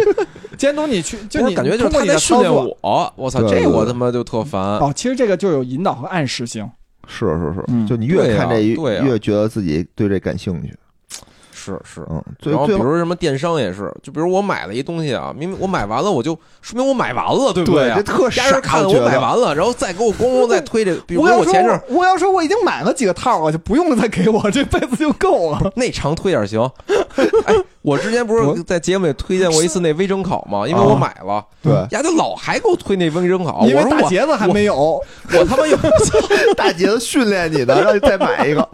C: 监督你去，就你
B: 感觉就是
C: 通过你
B: 在训练我，我操，这我他妈就特烦。
C: 哦，其实这个就有引导和暗示性。
A: 是是是，
C: 嗯
A: 就你越看这
B: 对呀对
A: 越觉得自己对这感兴趣。
B: 是是，
A: 嗯，最
B: 然后比
A: 最后
B: 如什么电商也是，就比如我买了一东西啊，明明我买完了，我就说明我买完了，对不啊
A: 对这？特傻
B: 看我
A: 我觉得
B: 买完了，然后再给我咣咣再推这，*laughs* 比如
C: 我
B: 前阵儿
C: 我要说我已经买了几个套了，就不用再给我，这辈子就够了。
B: 那长推点行。哎，我之前不
C: 我
B: 是在节目里推荐过一次那微蒸烤吗？因为
A: 啊
B: 我买了，
A: 对
B: 丫就老还给我推那微蒸烤，
C: 因为
B: 我说我
C: 大杰子还没有，*laughs*
B: 我他妈有 *laughs*
A: 大姐子训练你的，让你再买一个。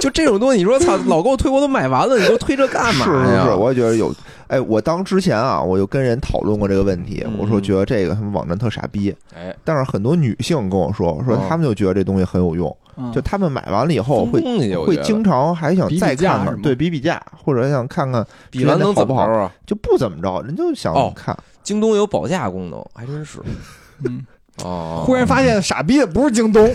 B: 就这种东西，你说操，老给我推我都买完了，你给我推这干嘛呀？
A: 是是是，我也觉得有。哎，我当之前啊，我就跟人讨论过这个问题，
B: 嗯
A: 我说觉得这个他们网站特傻逼，
B: 哎，
A: 但是很多女性跟我说，说
B: 哦
A: 他们就觉得这东西很有用，
C: 嗯
A: 就他们买完了以后会会经常还想再看看对比比价，或者想看看
B: 比完能怎么
A: 好不
B: 着啊？
A: 就不怎么着，人就想
B: 哦
A: 看。
B: 京东有保价功能，还真是
C: 嗯，
B: 哦。
C: 忽然发现傻逼的不是京东，*laughs*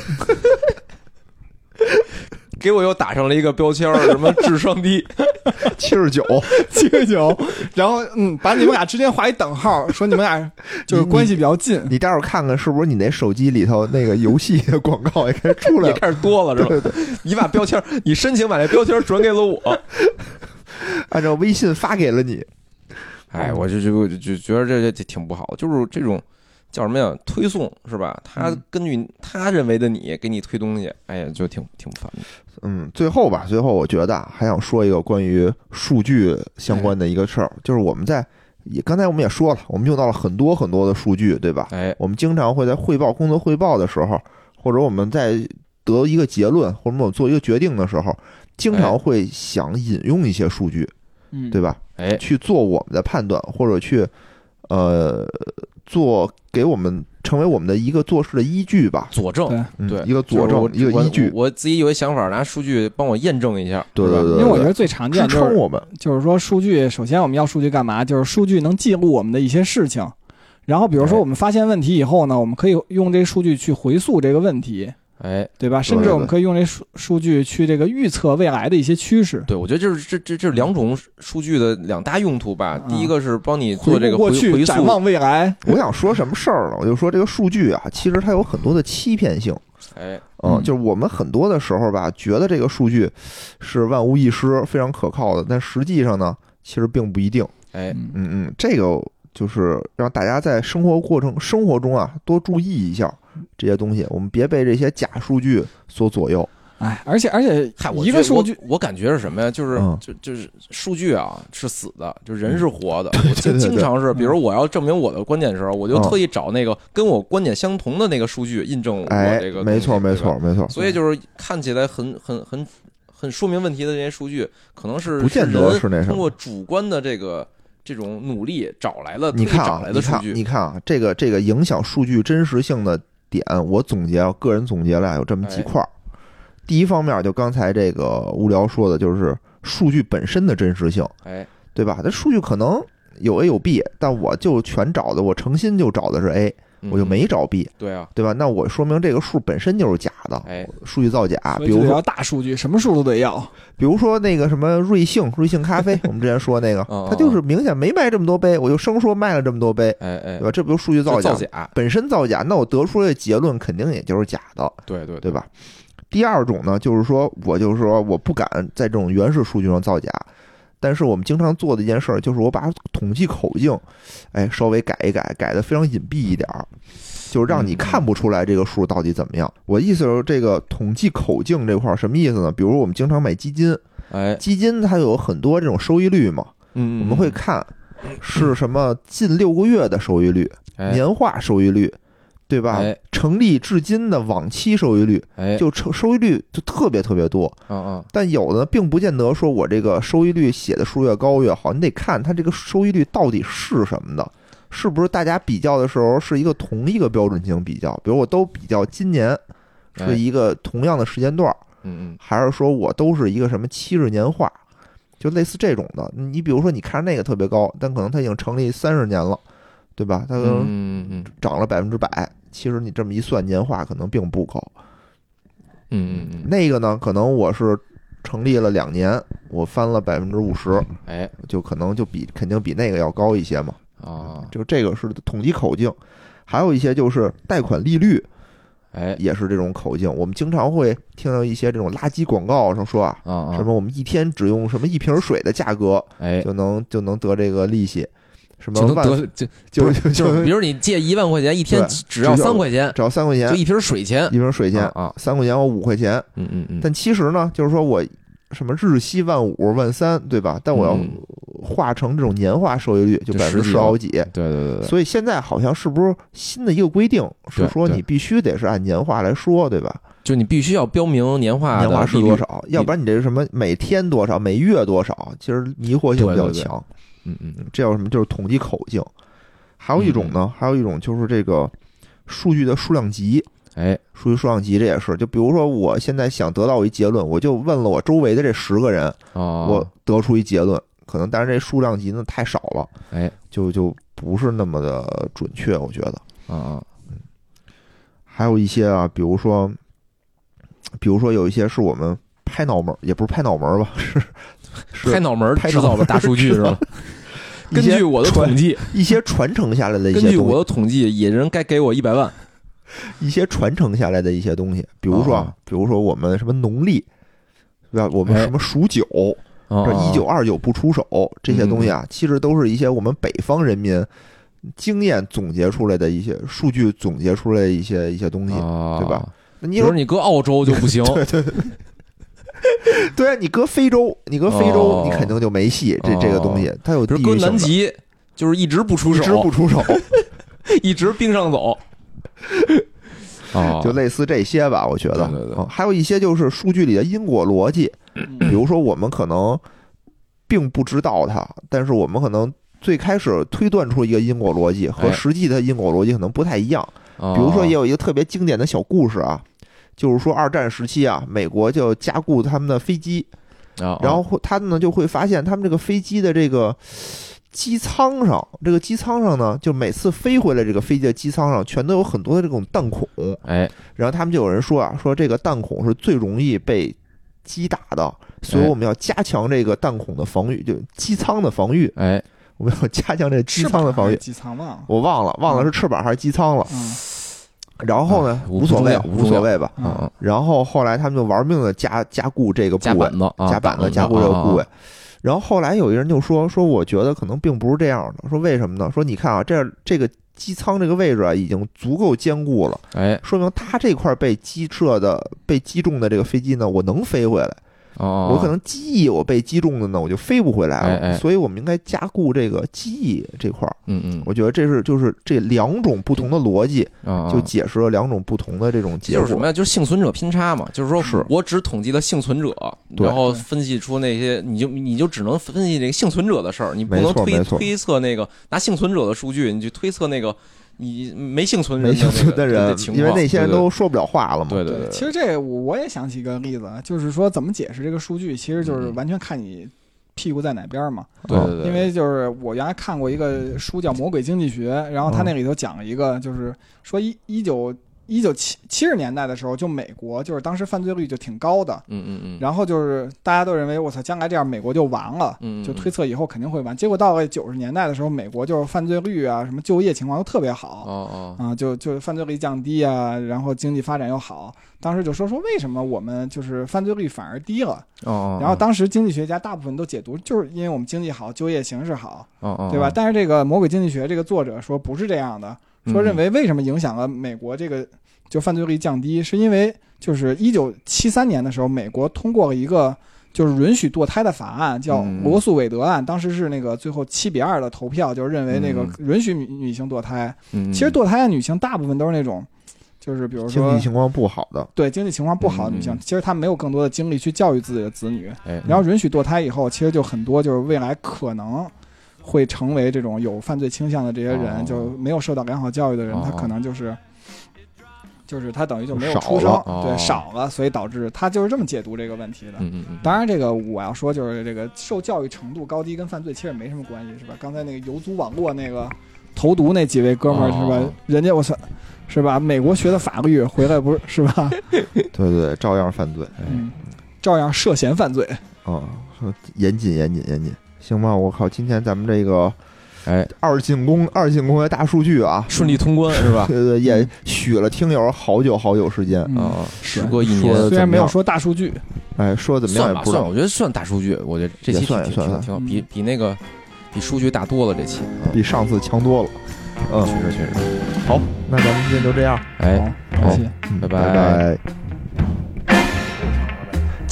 B: 给我又打上了一个标签儿，什么智商低。*laughs* *laughs*
A: 七十九，
C: 七十九，然后嗯，把你们俩之间划一等号，说你们俩就是关系比较近。*laughs*
A: 你待会儿看看是不是你那手机里头那个游戏的广告也开始出来了。
B: 也开始多了是吧？
A: 对对，
B: 你把标签儿，你申请把那标签儿转给了我。
A: 按照微信发给了你。
B: 哎，我就就就就觉得这这挺不好的，就是这种叫什么呀？推送是吧？他
C: 嗯
B: 根据他认为的你给你推东西，哎呀，就挺挺烦的。
A: 嗯，最后吧，最后我觉得啊还想说一个关于数据相关的一个事儿，就是我们在也刚才我们也说了，我们用到了很多很多的数据，对吧？
B: 哎，
A: 我们经常会在汇报工作汇报的时候，或者我们在得一个结论，或者我们做一个决定的时候，经常会想引用一些数据，
C: 嗯，
A: 对吧？
B: 哎，
A: 去做我们的判断，或者去呃做给我们成为我们的一个做事的依据吧。
B: 佐证。
C: 对，
A: 嗯
B: 对
A: 一个佐证，一个依据。
B: 我我自己有一想法，拿数据帮我验证一下。
A: 对对对，
C: 因为我觉得最常
A: 支
C: 见就是
A: 我们。
C: 就是说数据，首先我们要数据干嘛？就是数据能记录我们的一些事情。然后比如说
B: 哎
C: 我们发现问题以后呢，我们可以用这个数据去回溯这个问题，
B: 哎，
C: 对吧？甚至我们可以用这数数据去这个预测未来的一些趋势。
B: 对，我觉得这是这这这是两种数据的两大用途吧。第一个是帮你做这个回
C: 顾过去，
B: 回溯，
C: 展望未来。*laughs*
A: 我想说什么事儿了？我就说这个数据啊，其实它有很多的欺骗性。
B: 哎，
A: 嗯，
C: 嗯
A: 就是我们很多的时候吧，觉得这个数据是万无一失、非常可靠的，但实际上呢，其实并不一定。
B: 哎，
C: 嗯
A: 嗯嗯，这个就是让大家在生活过程、生活中啊多注意一下这些东西，我们别被这些假数据所左右。
C: 哎，而且而且
B: 嗨，我
C: 一个数据，
B: 我，我感觉是什么呀？就是、
A: 嗯。
B: 就就是数据啊是死的，就人是活的。*laughs* 经
A: 对对
B: 经常是，
C: 嗯
B: 比如我要证明我的观点的时候，我就
A: 嗯。
B: 特意找那个跟我观点相同的那个数据印证我
A: 哎
B: 这个，
A: 没错没错没错，
B: 所以就是看起来很很很很说明问题的这些数据，可能是
A: 不见得
B: 人
A: 是那
B: 通过主观的这个这种努力找来了，
A: 你看啊你看，你看啊，这个这个影响数据真实性的点，我总结，个人总结了有这么几
B: 哎
A: 块儿。第一方面，就刚才这个无聊说的，就是数据本身的真实性，
B: 哎，
A: 对吧？那数据可能有 A 有 B，但我就全找的，我诚心就找的是 A，
B: 嗯
A: 我就没找 B，
B: 对啊，
A: 对吧？那我说明这个数本身就是假的，
B: 哎，
A: 数据造假。比如说，
C: 大数据，什么数都得要。
A: 比如说那个什么瑞幸，瑞幸咖啡，*laughs* 我们之前说那个
B: 嗯，
A: 它就是明显没卖这么多杯，我就生说卖了这么多杯，
B: 哎哎
A: 对，吧？这不就数据造假
B: 造？假，
A: 本身造假，那我得出来的结论肯定也就是假的，
B: 对对
A: 对？吧？第二种呢，就是说我就是说我不敢在这种原始数据上造假，但是我们经常做的一件事儿就是我把统计口径，哎，稍微改一改，改的非常隐蔽一点儿，就是让你
B: 嗯
A: 看不出来这个数到底怎么样。我意思是这个统计口径这块儿什么意思呢？比如我们经常买基金，
B: 哎，
A: 基金它有很多这种收益率嘛，
B: 嗯，
A: 我们会看是什么近六个月的收益率、
B: 哎
A: 年化收益率，对吧？
B: 哎
A: 成立至今的往期收益率，
B: 哎，
A: 就收收益率就特别特别多。
B: 嗯嗯，
A: 但有的呢，并不见得说我这个收益率写的数越高越好，你得看它这个收益率到底是什么的，是不是大家比较的时候是一个同一个标准进行比较？比如我都比较今年
B: 哎
A: 是一个同样的时间段，
B: 嗯
A: 还是说我都是一个什么七日年化，就类似这种的。你比如说，你看那个特别高，但可能它已经成立三十年了，对吧？它可
B: 嗯
A: 能
B: 嗯嗯
A: 涨了百分之百，其实你这么一算，年化可能并不高。
B: 嗯嗯嗯，
A: 那个呢，可能我是成立了两年，我翻了百分之五十，
B: 哎
A: 就可能就比肯定比那个要高一些嘛。
B: 啊，
A: 就这个是统计口径，还有一些就是贷款利率
B: 哎
A: 也是这种口径。我们经常会听到一些这种垃圾广告上说啊，什么我们一天只用什么一瓶水的价格
B: 哎，
A: 就能就能得这个利息，什么
B: 就能
A: 万
B: 得就
A: 就
B: 就，比如你借一万块钱，一天只要三块钱，
A: 只要三块钱
B: 就一瓶水钱
A: 一，瓶水钱，
B: 啊，
A: 三块钱我五块钱。
B: 嗯嗯嗯，
A: 但其实呢，就是说我什么日息万五万三，对吧？但我要
B: 嗯
A: 化成这种年化收益率，就
B: 就
A: 百分之十好几。
B: 对对对对，
A: 所以现在好像是不是新的一个规定，是说你必须得是按年化来说，对吧？
B: 就你必须要标明年化
A: 年化是多？少？要不然你这是什么每天多少、每月多少？其实迷惑性比较强。
B: 嗯嗯
A: 这叫什么？就是统计口径。还有一种呢，还有一种就是这个数据的数量级。
B: 哎
A: 数据数量级这也是，就比如说我现在想得到一结论，我就问了我周围的这十个人，
B: 哦，
A: 我得出一结论，可能但是这数量级呢太少了，
B: 哎
A: 就就不是那么的准确，我觉得。
B: 啊啊
A: 还有一些啊，比如说，比如说有一些是我们拍脑门，也不是拍脑门吧，是 *laughs* 是
B: 拍脑门
A: 拍脑门儿
B: 制造的大数据是吧？*laughs* 根据我的统计，
A: 一些传承下来的一
B: 根据
A: 些东西，
B: 我的统计，野人该给我一百万。
A: 一些传承下来的一些东西，比如说，
B: 哦
A: 比如说我们什么农历，对吧？我们
B: 哎
A: 什么数九，
B: 哦
A: 这一九二九不出手这些东西啊，其实都是一些我们北方人民经验总结出来的一些数据总结出来的一些一些东西。
B: 啊，
A: 对吧？那你
B: 比如
A: 有
B: 你搁澳洲就不行，*laughs*
A: 对对对，*laughs* 对啊，你搁非洲，你搁非洲
B: 哦，
A: 你肯定就没戏。这这个东西，它有
B: 比如搁南极就是一直不出手
A: 一直不
B: 手，
A: 出手，
B: 一直冰上走。哦，*laughs*
A: 就类似这些吧。我觉得，
B: 对对
A: 还有一些就是数据里的因果逻辑，比如说我们可能并不知道它，但是我们可能最开始推断出一个因果逻辑和
B: 哎
A: 实际的因果逻辑可能不太一样。
B: 比
A: 比如说，也有一个特别经典的小故事啊，就是说二战时期啊，美国就加固他们的飞机，
B: 啊，
A: 然后会他们呢就会发现他们这个飞机的这个机舱上，这个机舱上呢，就每次飞回来这个飞机的机舱上全都有很多的这种弹孔，
B: 哎，
A: 然后他们就有人说啊，说这个弹孔是最容易被击打的，所以
B: 哎
A: 我们要加强这个弹孔的防御，就机舱的防御，
B: 哎，
A: 我们要加强这个机舱的防御。
C: 机舱？忘了，
A: 我忘了，忘了是翅膀还是机舱了。
C: 嗯
A: 然后呢，
B: 啊
A: 无所谓，无所谓吧。然后后来他们就玩命的加加固这个部位
B: 加板，子，啊
A: 加板子加固这个部位。然后后来有一人就说说，我觉得可能并不是这样的。说为什么呢？说你看啊，这这个机舱这个位置啊，已经足够坚固了，
B: 哎，
A: 说明它这块被击射的、被击中的这个飞机呢，我能飞回来。
B: 哦，
A: 我可能机翼我被击中了呢，我就飞不回来了。
B: 哎哎
A: 所以我们应该加固这个机翼这块儿。
B: 嗯嗯
A: 我觉得这是就是这两种不同的逻辑，
B: 啊，
A: 就解释了两种不同的这种结果。
B: 就是什么呀？就是幸存者偏差嘛，就是说
A: 是
B: 我只统计了幸存者，然后分析出那些，你就你就只能分析这个幸存者的事儿，你不能推推测那个拿幸存者的数据，你去推测那个你没幸存人
A: 没幸存的
B: 的
A: 人因为那些人都说不了话了嘛。
B: 对对对，
C: 其实这我我也想起一个例子，就是说怎么解释这个数据，其实就是
B: 嗯
C: 完全看你屁股在哪边嘛。
B: 对对对，
C: 因为就是我原来看过一个书叫《魔鬼经济学》，然后他
A: 嗯
C: 那里头讲了一个，就是说一一九一九七七十年代的时候，就美国就是当时犯罪率就挺高的，
B: 嗯嗯嗯，
C: 然后就是大家都认为我操，将来这样美国就完了。
B: 嗯
C: 就推测以后肯定会完，结果到了九十年代的时候，美国就是犯罪率啊，什么就业情况都特别好，
B: 哦哦，
C: 啊，就就犯罪率降低啊，然后经济发展又好。当时就说说为什么我们就是犯罪率反而低了？
B: 哦，
C: 然后当时经济学家大部分都解读，就是因为我们经济好，就业形势好，
B: 哦哦，
C: 对吧？但是这个魔鬼经济学这个作者说不是这样的，
B: 嗯
C: 说认为为什么影响了美国这个就犯罪率降低，是因为就是一九七三年的时候，美国通过了一个。就是允许堕胎的法案，叫
B: 嗯
C: 罗素韦德案，当时是那个最后七比二的投票，就是认为那个
B: 嗯
C: 允许女女性堕胎。
B: 嗯，
C: 其实堕胎的女性大部分都是那种，就是比如说
A: 经济情况不好的，
C: 对经济情况不好的女性，其实她没有更多的精力去教育自己的子女。
B: 哎，
C: 然后允许堕胎以后，其实就很多就是未来可能会成为这种有犯罪倾向的这些人，
B: 哦
C: 就没有受到良好教育的人，
B: 哦
C: 他可能就是。就是他等于就没有出生对少了，所以导致他就是这么解读这个问题的。
B: 嗯嗯嗯，
C: 当然，这个我要说就是这个受教育程度高低跟犯罪其实没什么关系，是吧？刚才那个游族网络那个投毒那几位哥们儿是吧
B: 哦？
C: 人家我操，是吧？美国学的法律回来不是是吧？*laughs*
A: 对对对，照样犯罪
C: 嗯，照样涉嫌犯罪。
A: 哦！说严谨严谨严谨，行吧？我靠，今天咱们这个
B: 哎，
A: 二进攻二进攻的大数据啊，
B: 顺利通关是吧？*laughs*
A: 对对，也许了听友好久好久时间。
C: 嗯，
B: 时隔一年，
C: 虽然没有说大数据，
A: 哎，说怎么样也不知道，
B: 我觉得算大数据，我觉得这期
A: 也算也算
B: 挺挺好，
C: 嗯
B: 比比那个比数据大多了这期，
A: 比上次强多了。嗯，
B: 确实确实，
A: 好，那咱们今天就这样，
B: 哎，
C: 好，感谢。
A: 嗯
B: 拜
A: 拜
B: 拜
A: 拜。